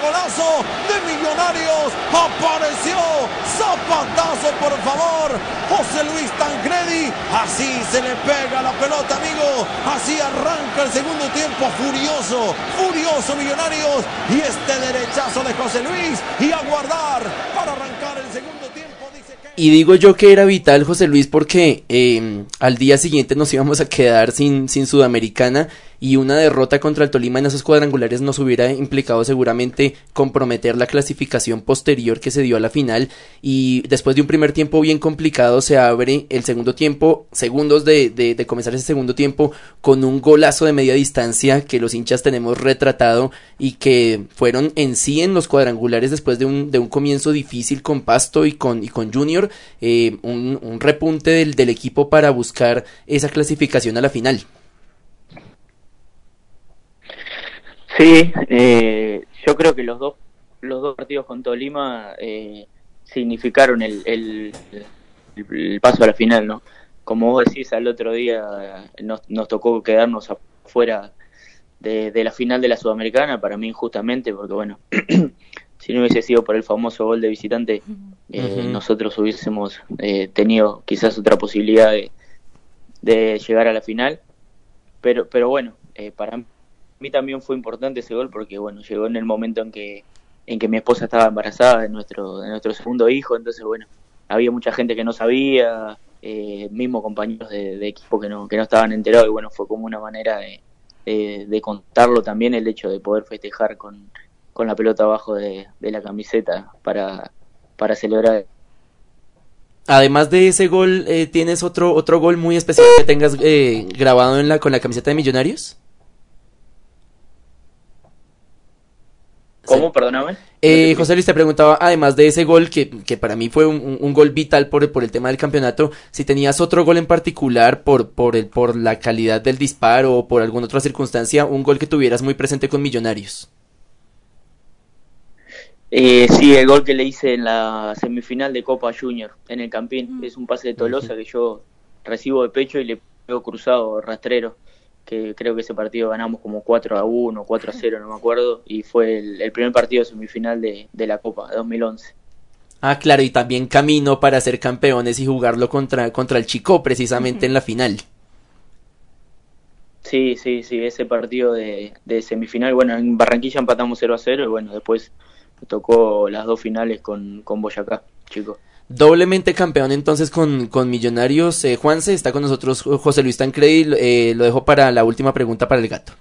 golazo de Millonarios. Apareció zapatazo, por favor. José Luis Tancredi. Así se le pega la pelota, amigo. Así arranca el segundo tiempo. Furioso, furioso Millonarios. Y este derechazo de José Luis. Y a guardar para arrancar el segundo tiempo. Y digo yo que era vital José Luis porque eh, al día siguiente nos íbamos a quedar sin, sin Sudamericana y una derrota contra el Tolima en esos cuadrangulares nos hubiera implicado seguramente comprometer la clasificación posterior que se dio a la final y después de un primer tiempo bien complicado se abre el segundo tiempo, segundos de, de, de comenzar ese segundo tiempo con un golazo de media distancia que los hinchas tenemos retratado y que fueron en sí en los cuadrangulares después de un, de un comienzo difícil con Pasto y con, y con Junior, eh, un, un repunte del, del equipo para buscar esa clasificación a la final. Sí, eh, yo creo que los dos los dos partidos con Tolima eh, significaron el, el, el, paso a la final, ¿no? Como vos decís, al otro día nos, nos tocó quedarnos afuera de, de, la final de la Sudamericana, para mí injustamente, porque bueno, si no hubiese sido por el famoso gol de visitante, eh, uh -huh. nosotros hubiésemos eh, tenido quizás otra posibilidad de, de, llegar a la final, pero, pero bueno, eh, para mí mí también fue importante ese gol porque bueno llegó en el momento en que en que mi esposa estaba embarazada de nuestro de nuestro segundo hijo entonces bueno había mucha gente que no sabía eh, mismo compañeros de, equipo que no, que no estaban enterados y bueno, fue como una manera de, de, de contarlo también el hecho de poder festejar con, con la pelota abajo de, de la camiseta para, para celebrar Además de ese gol, eh, ¿tienes otro otro gol muy especial que tengas eh, grabado en la con la camiseta de Millonarios? ¿Cómo? Perdóname. Eh, José Luis te preguntaba, además de ese gol, que, que para mí fue un, un gol vital por, por el tema del campeonato, si tenías otro gol en particular por, por, el, por la calidad del disparo o por alguna otra circunstancia, un gol que tuvieras muy presente con Millonarios. Eh, sí, el gol que le hice en la semifinal de Copa Junior en el Campín. Es un pase de Tolosa que yo recibo de pecho y le pego cruzado rastrero. Que creo que ese partido ganamos como 4 a 1, 4 a 0, no me acuerdo. Y fue el, el primer partido semifinal de, de la Copa, 2011. Ah, claro, y también camino para ser campeones y jugarlo contra, contra el Chico, precisamente en la final. Sí, sí, sí, ese partido de, de semifinal. Bueno, en Barranquilla empatamos 0 a 0 y bueno, después tocó las dos finales con, con Boyacá, chicos. Doblemente campeón entonces con, con Millonarios. Eh, Juanse, está con nosotros José Luis Tancredi. Eh, lo dejo para la última pregunta para el gato.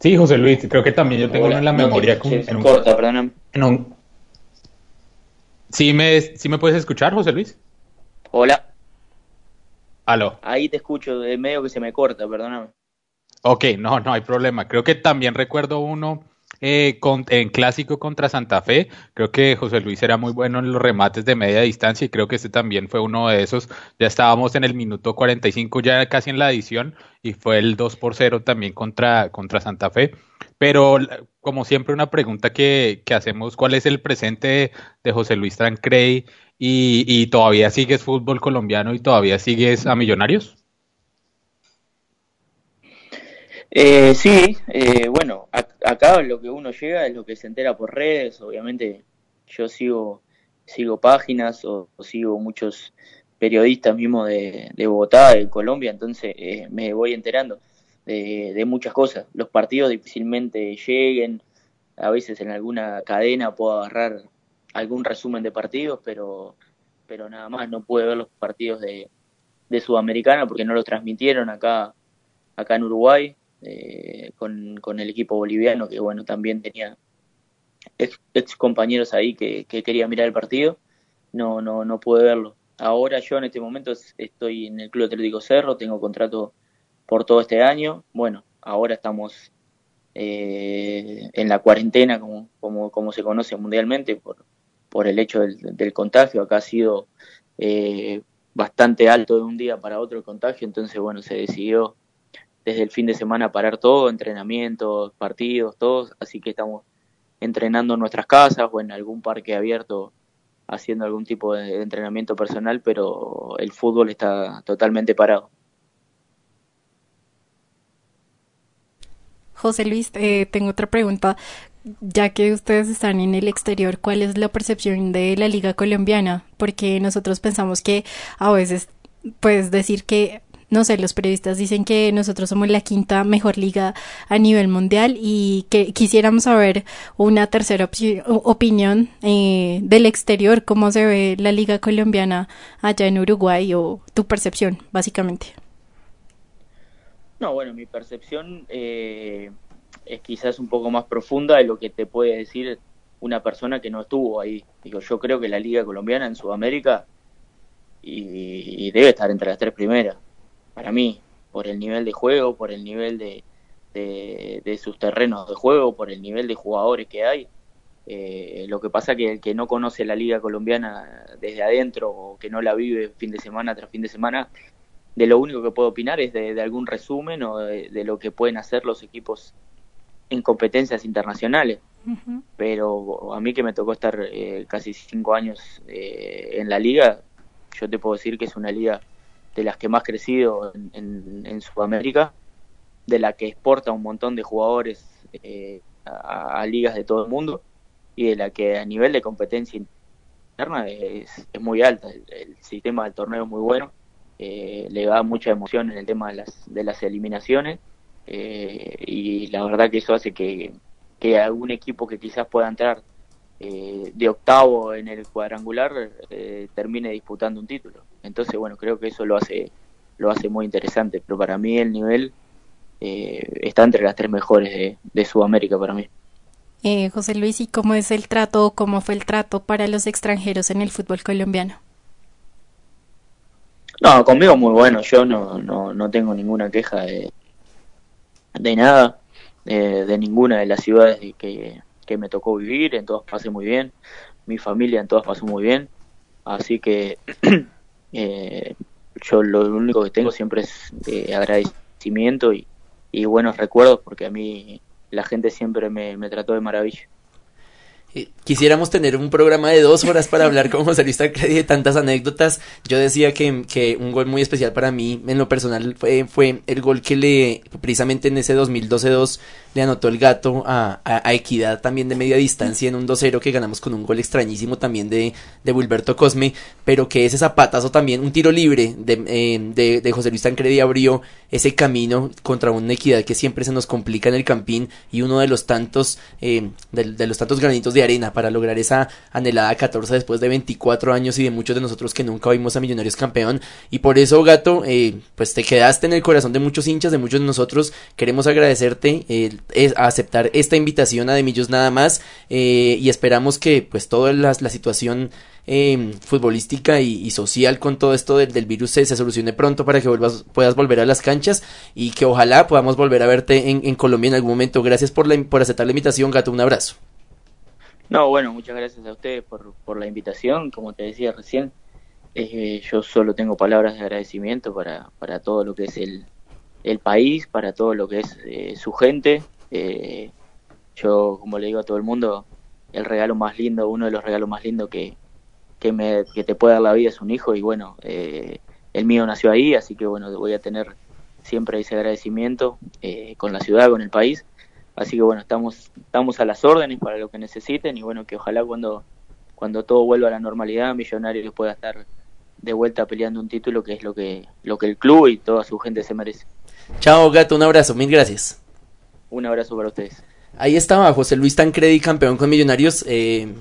Sí, José Luis, creo que también yo tengo Hola, en la no, memoria. que- con- se en un- corta, perdóname. en un- ¿Sí, me, ¿Sí me puedes escuchar, José Luis? Hola, Aló. ahí te escucho, de medio que se me corta, perdóname. Ok, no, no hay problema. Creo que también recuerdo uno eh, con- en clásico contra Santa Fe. Creo que José Luis era muy bueno en los remates de media distancia y creo que este también fue uno de esos. Ya estábamos en el minuto 45, ya casi en la edición, y fue el 2 por 0 también contra, contra Santa Fe. Pero como siempre una pregunta que, que hacemos, ¿cuál es el presente de José Luis Tancredi? ¿Y, y todavía sigues fútbol colombiano y todavía sigues a Millonarios? Eh, sí, eh, bueno, ac- acá lo que uno llega es lo que se entera por redes, obviamente yo sigo, sigo páginas o, sigo muchos periodistas mismos de, de Bogotá, de Colombia, entonces eh, me voy enterando de, de muchas cosas. Los partidos difícilmente lleguen, a veces en alguna cadena puedo agarrar algún resumen de partidos, pero, pero nada más, no pude ver los partidos de, de Sudamericana porque no los transmitieron acá, acá en Uruguay eh, con, con el equipo boliviano, que bueno, también tenía ex, compañeros ahí que, que quería mirar el partido, no, no, no pude verlo. Ahora yo en este momento es- estoy en el Club Atlético Cerro, tengo contrato por todo este año, bueno, ahora estamos eh, en la cuarentena, como, como, como se conoce mundialmente, por, por el hecho del, del contagio, acá ha sido eh, bastante alto de un día para otro el contagio, entonces bueno, se decidió desde el fin de semana parar todo, entrenamientos, partidos, todos, así que estamos entrenando en nuestras casas o en algún parque abierto haciendo algún tipo de entrenamiento personal, pero el fútbol está totalmente parado. José Luis, eh, tengo otra pregunta. Ya que ustedes están en el exterior, ¿cuál es la percepción de la liga colombiana? Porque nosotros pensamos que a veces, pues decir que, no sé, los periodistas dicen que nosotros somos la quinta mejor liga a nivel mundial y que quisiéramos saber una tercera opinión eh, del exterior, cómo se ve la liga colombiana allá en Uruguay o tu percepción, básicamente. No, bueno, mi percepción eh, es quizás un poco más profunda de lo que te puede decir una persona que no estuvo ahí. Digo, yo creo que la liga colombiana en Sudamérica y, y debe estar entre las tres primeras, para mí, por el nivel de juego, por el nivel de, de, de sus terrenos de juego, por el nivel de jugadores que hay. Eh, lo que pasa que el que no conoce la liga colombiana desde adentro o que no la vive fin de semana tras fin de semana, de lo único que puedo opinar es de, de algún resumen o de, de lo que pueden hacer los equipos en competencias internacionales. Pero a mí que me tocó estar eh, casi cinco años eh, en la liga, yo te puedo decir que es una liga de las que más crecido en, en, Sudamérica, de la que exporta un montón de jugadores eh, a, ligas de todo el mundo y de la que a nivel de competencia interna es, es muy alta. El, el sistema del torneo es muy bueno eh, le da mucha emoción en el tema de las, de las eliminaciones eh, y la verdad que eso hace que, que algún equipo que quizás pueda entrar eh, de octavo en el cuadrangular eh, termine disputando un título. Entonces, bueno, creo que eso lo hace, lo hace muy interesante, pero para mí el nivel eh, está entre las tres mejores de, de Sudamérica para mí. Eh, José Luis, ¿y cómo es el trato o cómo fue el trato para los extranjeros en el fútbol colombiano? No, conmigo muy bueno, yo no, no, no tengo ninguna queja de, de nada, eh, de ninguna de las ciudades que, que me tocó vivir, en todas pasé muy bien, mi familia en todas pasó muy bien, así que eh, yo lo único que tengo siempre es eh, agradecimiento y, y buenos recuerdos porque a mí la gente siempre me, me trató de maravilla. Eh, Quisiéramos tener un programa de dos horas para hablar con José Luis Tancredi de tantas anécdotas. Yo decía que, que un gol muy especial para mí, en lo personal, fue, fue el gol que le, precisamente en ese 2012-2, le anotó el gato a, a, Equidad también de media distancia en un 2-0 que ganamos con un gol extrañísimo también de, de Wilberto Cosme, pero que ese zapatazo también, un tiro libre de, eh, de, de José Luis Tancredi abrió ese camino contra una Equidad que siempre se nos complica en el campín y uno de los tantos, eh, de los tantos granitos de arena para lograr esa anhelada 14 después de 24 años y de muchos de nosotros que nunca vimos a Millonarios campeón. Y por eso, Gato, eh, pues te quedaste en el corazón de muchos hinchas, de muchos de nosotros. Queremos agradecerte eh, a aceptar esta invitación a De Millos nada más eh, y esperamos que pues toda la, situación eh, futbolística y, social con todo esto del, virus se, se, solucione pronto para que vuelvas, puedas volver a las canchas y que ojalá podamos volver a verte en, en Colombia en algún momento. Gracias por, la, por aceptar la invitación, Gato. Un abrazo. No, bueno, muchas gracias a ustedes por, por la invitación. Como te decía recién, yo solo tengo palabras de agradecimiento para, para todo lo que es el, el país, para todo lo que es eh, su gente. Eh, yo, como le digo a todo el mundo, el regalo más lindo, uno de los regalos más lindos que, que, me, que te puede dar la vida es un hijo y bueno, eh, el mío nació ahí, así que bueno, voy a tener siempre ese agradecimiento eh, con la ciudad, con el país Así que bueno, estamos, estamos a las órdenes para lo que necesiten y bueno, que ojalá cuando, cuando todo vuelva a la normalidad, Millonarios pueda estar de vuelta peleando un título que es lo que, lo que el club y toda su gente se merece. Chao gato, un abrazo, mil gracias. Un abrazo para ustedes. Ahí estaba José Luis Tancredi, campeón con Millonarios. Eh,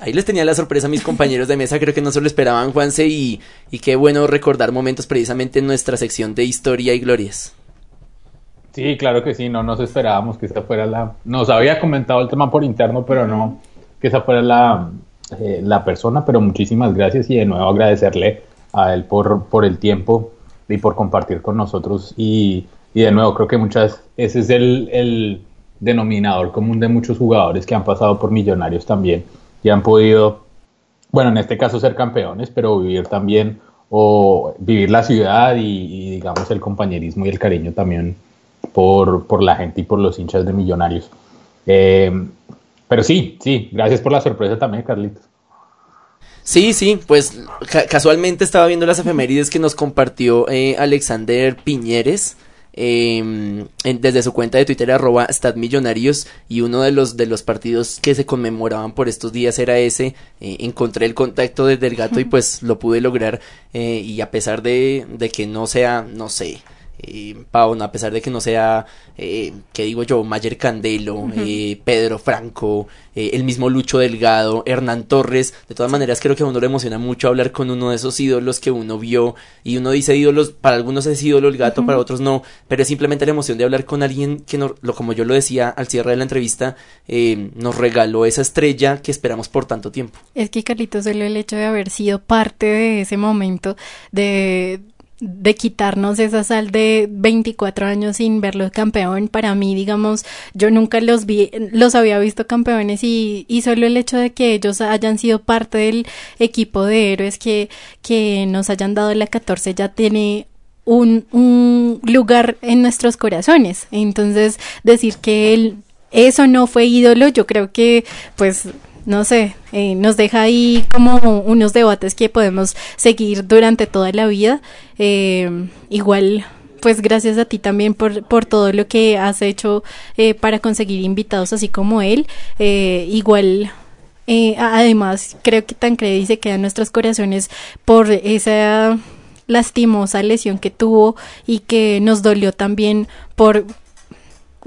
ahí les tenía la sorpresa a mis compañeros de mesa, creo que no se lo esperaban, Juanse, y, y qué bueno recordar momentos precisamente en nuestra sección de historia y glorias. Sí, claro que sí, no nos esperábamos que esa fuera la... Nos había comentado el tema por interno, pero no que esa fuera la, eh, la persona, pero muchísimas gracias y de nuevo agradecerle a él por, por el tiempo y por compartir con nosotros. Y, y de nuevo creo que muchas, ese es el, el, denominador común de muchos jugadores que han pasado por millonarios también y han podido, bueno, en este caso ser campeones, pero vivir también o vivir la ciudad y, y digamos el compañerismo y el cariño también por, por la gente y por los hinchas de Millonarios. Eh, pero sí, sí, gracias por la sorpresa también, Carlitos. Sí, sí, pues ca casualmente estaba viendo las efemérides que nos compartió eh, Alexander Piñeres. En, desde su cuenta de Twitter arroba statmillonarios y uno de los de los partidos que se conmemoraban por estos días era ese eh, encontré el contacto desde el gato y pues lo pude lograr y a pesar de, de que no sea no sé eh, Pau, a pesar de que no sea, eh, que digo yo, Mayer Candelo, uh -huh. eh, Pedro Franco, eh, el mismo Lucho Delgado, Hernán Torres, de todas maneras creo que a uno le emociona mucho hablar con uno de esos ídolos que uno vio y uno dice ídolos, para algunos es ídolo el gato, uh -huh. para otros no, pero es simplemente la emoción de hablar con alguien que, no, lo, como yo lo decía al cierre de la entrevista, eh, nos regaló esa estrella que esperamos por tanto tiempo. Es que Carlitos, solo el hecho de haber sido parte de ese momento, de de quitarnos esa sal de 24 años sin verlos campeón. Para mí, digamos, yo nunca los vi, los había visto campeones y, y solo el hecho de que ellos hayan sido parte del equipo de héroes que, que nos hayan dado la 14 ya tiene un, un lugar en nuestros corazones. Entonces, decir que él, eso no fue ídolo, yo creo que pues no sé, eh, nos deja ahí como unos debates que podemos seguir durante toda la vida. Eh, igual, pues gracias a ti también por, por todo lo que has hecho eh, para conseguir invitados así como él. igual, además, creo que Tancredi se queda en nuestros corazones por esa lastimosa lesión que tuvo y que nos dolió también por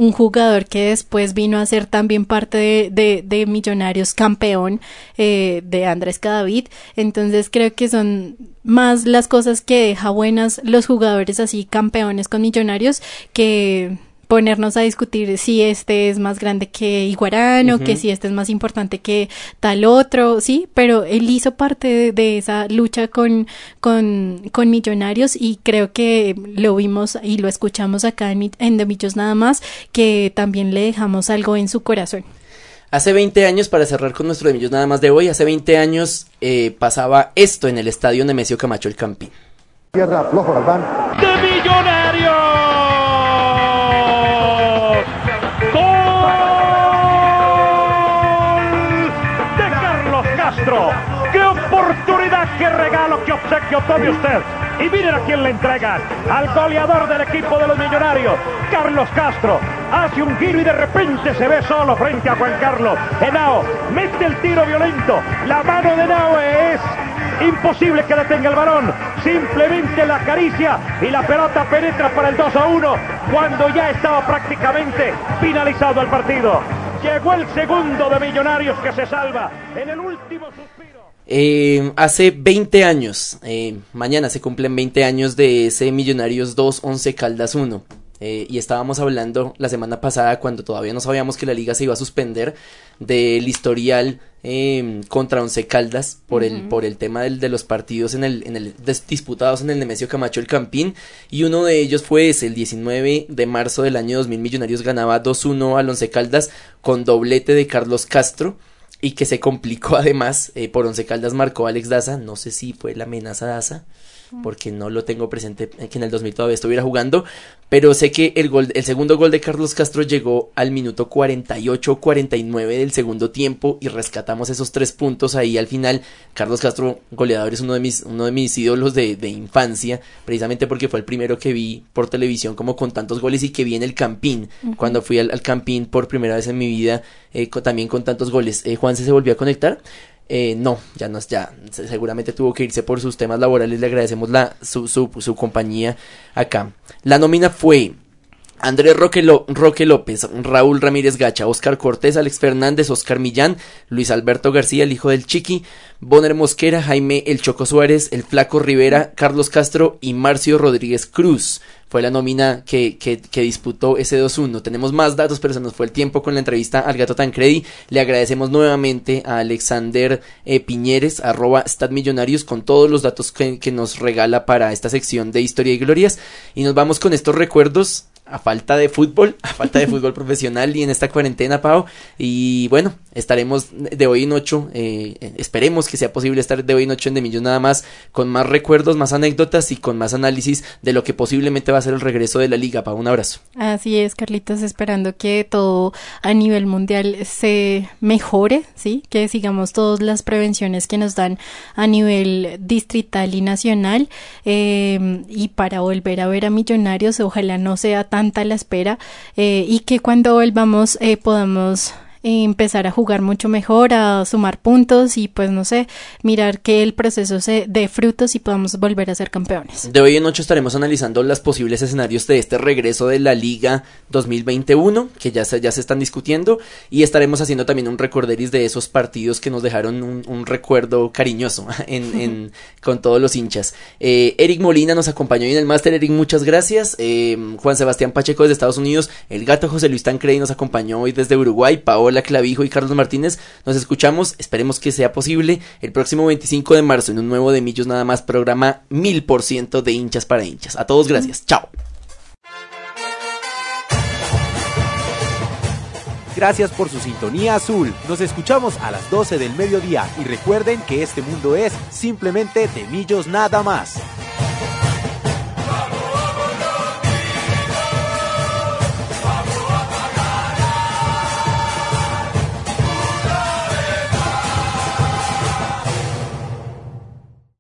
un jugador que después vino a ser también parte de, de, de Millonarios campeón eh, de Andrés Cadavid. Entonces creo que son más las cosas que deja buenas los jugadores así campeones con Millonarios que ponernos a discutir si este es más grande que Iguarán o que si este es más importante que tal otro, sí, pero él hizo parte de, de esa lucha con, con, con Millonarios y creo que lo vimos y lo escuchamos acá en, en The Millos nada más, que también le dejamos algo en su corazón. Hace 20 años, para cerrar con nuestro de Millos nada más de hoy, hace 20 años eh, pasaba esto en el estadio Nemesio Camacho el Campín. Tierra flojo Galván. de Millonarios. Obsequio tome usted! Y miren a quién le entregan, al goleador del equipo de los Millonarios, Carlos Castro. Hace un giro y de repente se ve solo frente a Juan Carlos. Henao mete el tiro violento. La mano de Henao es Imposible que detenga el balón. Simplemente la acaricia y la pelota penetra para el 2 a 1 cuando ya estaba prácticamente finalizado el partido. Llegó el segundo de Millonarios que se salva en el último suspiro. Eh, hace 20 años, eh, mañana se cumplen 20 años de ese Millonarios 2, 11 Caldas 1. Eh, y estábamos hablando la semana pasada, cuando todavía no sabíamos que la liga se iba a suspender, del historial eh, contra Once Caldas por el, Ujú. por el tema del- de los partidos en el, en el des- disputados en el Nemesio Camacho el Campín. Y uno de ellos fue ese, el 19 de marzo del año 2000, Millonarios ganaba 2-1 al Once Caldas con doblete de Carlos Castro y que se complicó además eh, por Once Caldas marcó Alex Daza, no sé si fue la amenaza Daza, porque no lo tengo presente que en el 2000 todavía estuviera jugando, pero sé que el gol, el segundo gol de Carlos Castro llegó al minuto 48-49 del segundo tiempo y rescatamos esos tres puntos ahí al final. Carlos Castro, goleador, es uno de mis, uno de mis ídolos de, de infancia, precisamente porque fue el primero que vi por televisión como con tantos goles y que vi en el Campín, cuando fui al, al Campín por primera vez en mi vida, eh, también con tantos goles. Eh, Juan se volvió a conectar. Eh, no, ya no ya se- seguramente tuvo que irse por sus temas laborales. Le agradecemos la, su, su, su compañía acá. La nómina fue Andrés Roque, Roque López, Raúl Ramírez Gacha, Oscar Cortés, Alex Fernández, Oscar Millán, Luis Alberto García, el hijo del Chiqui, Bonner Mosquera, Jaime El Choco Suárez, el Flaco Rivera, Carlos Castro y Marcio Rodríguez Cruz. Fue la nómina que, que, que disputó ese 2-1. Tenemos más datos, pero se nos fue el tiempo con la entrevista al Gato Tancredi. Le agradecemos nuevamente a Alexander eh, Piñeres, arroba StatMillonarios, con todos los datos que, que nos regala para esta sección de Historia y Glorias. Y nos vamos con estos recuerdos a falta de fútbol, a falta de fútbol profesional y en esta cuarentena, Pau. Y bueno, estaremos de hoy en ocho, eh, esperemos que sea posible estar de hoy en ocho en De Millos nada más, con más recuerdos, más anécdotas y con más análisis de lo que posiblemente va a ser el regreso de la liga, Pau. Un abrazo. Así es, Carlitos, esperando que todo a nivel mundial se mejore, ¿sí? Que sigamos todas las prevenciones que nos dan a nivel distrital y nacional. eh, y para volver a ver a Millonarios, ojalá no sea tanta la espera eh, y que cuando volvamos eh, podamos empezar a jugar mucho mejor, a sumar puntos y pues no sé, mirar que el proceso se dé frutos y podamos volver a ser campeones. De hoy en ocho estaremos analizando los posibles escenarios de este regreso de la Liga 2021, que ya se, ya se están discutiendo, y estaremos haciendo también un recorderis de esos partidos que nos dejaron un, recuerdo cariñoso en, en- con todos los hinchas. Eh, Eric Molina nos acompañó hoy en el máster, Eric, muchas gracias. Eh, Juan Sebastián Pacheco desde Estados Unidos, el gato José Luis Tancredi nos acompañó hoy desde Uruguay, Paola Clavijo y Carlos Martínez, nos escuchamos, esperemos que sea posible el próximo 25 de marzo en un nuevo de Millos nada más programa mil por ciento de hinchas para hinchas. A todos gracias, chao. Gracias por su sintonía azul. Nos escuchamos a las 12 del mediodía y recuerden que este mundo es simplemente de millos nada más.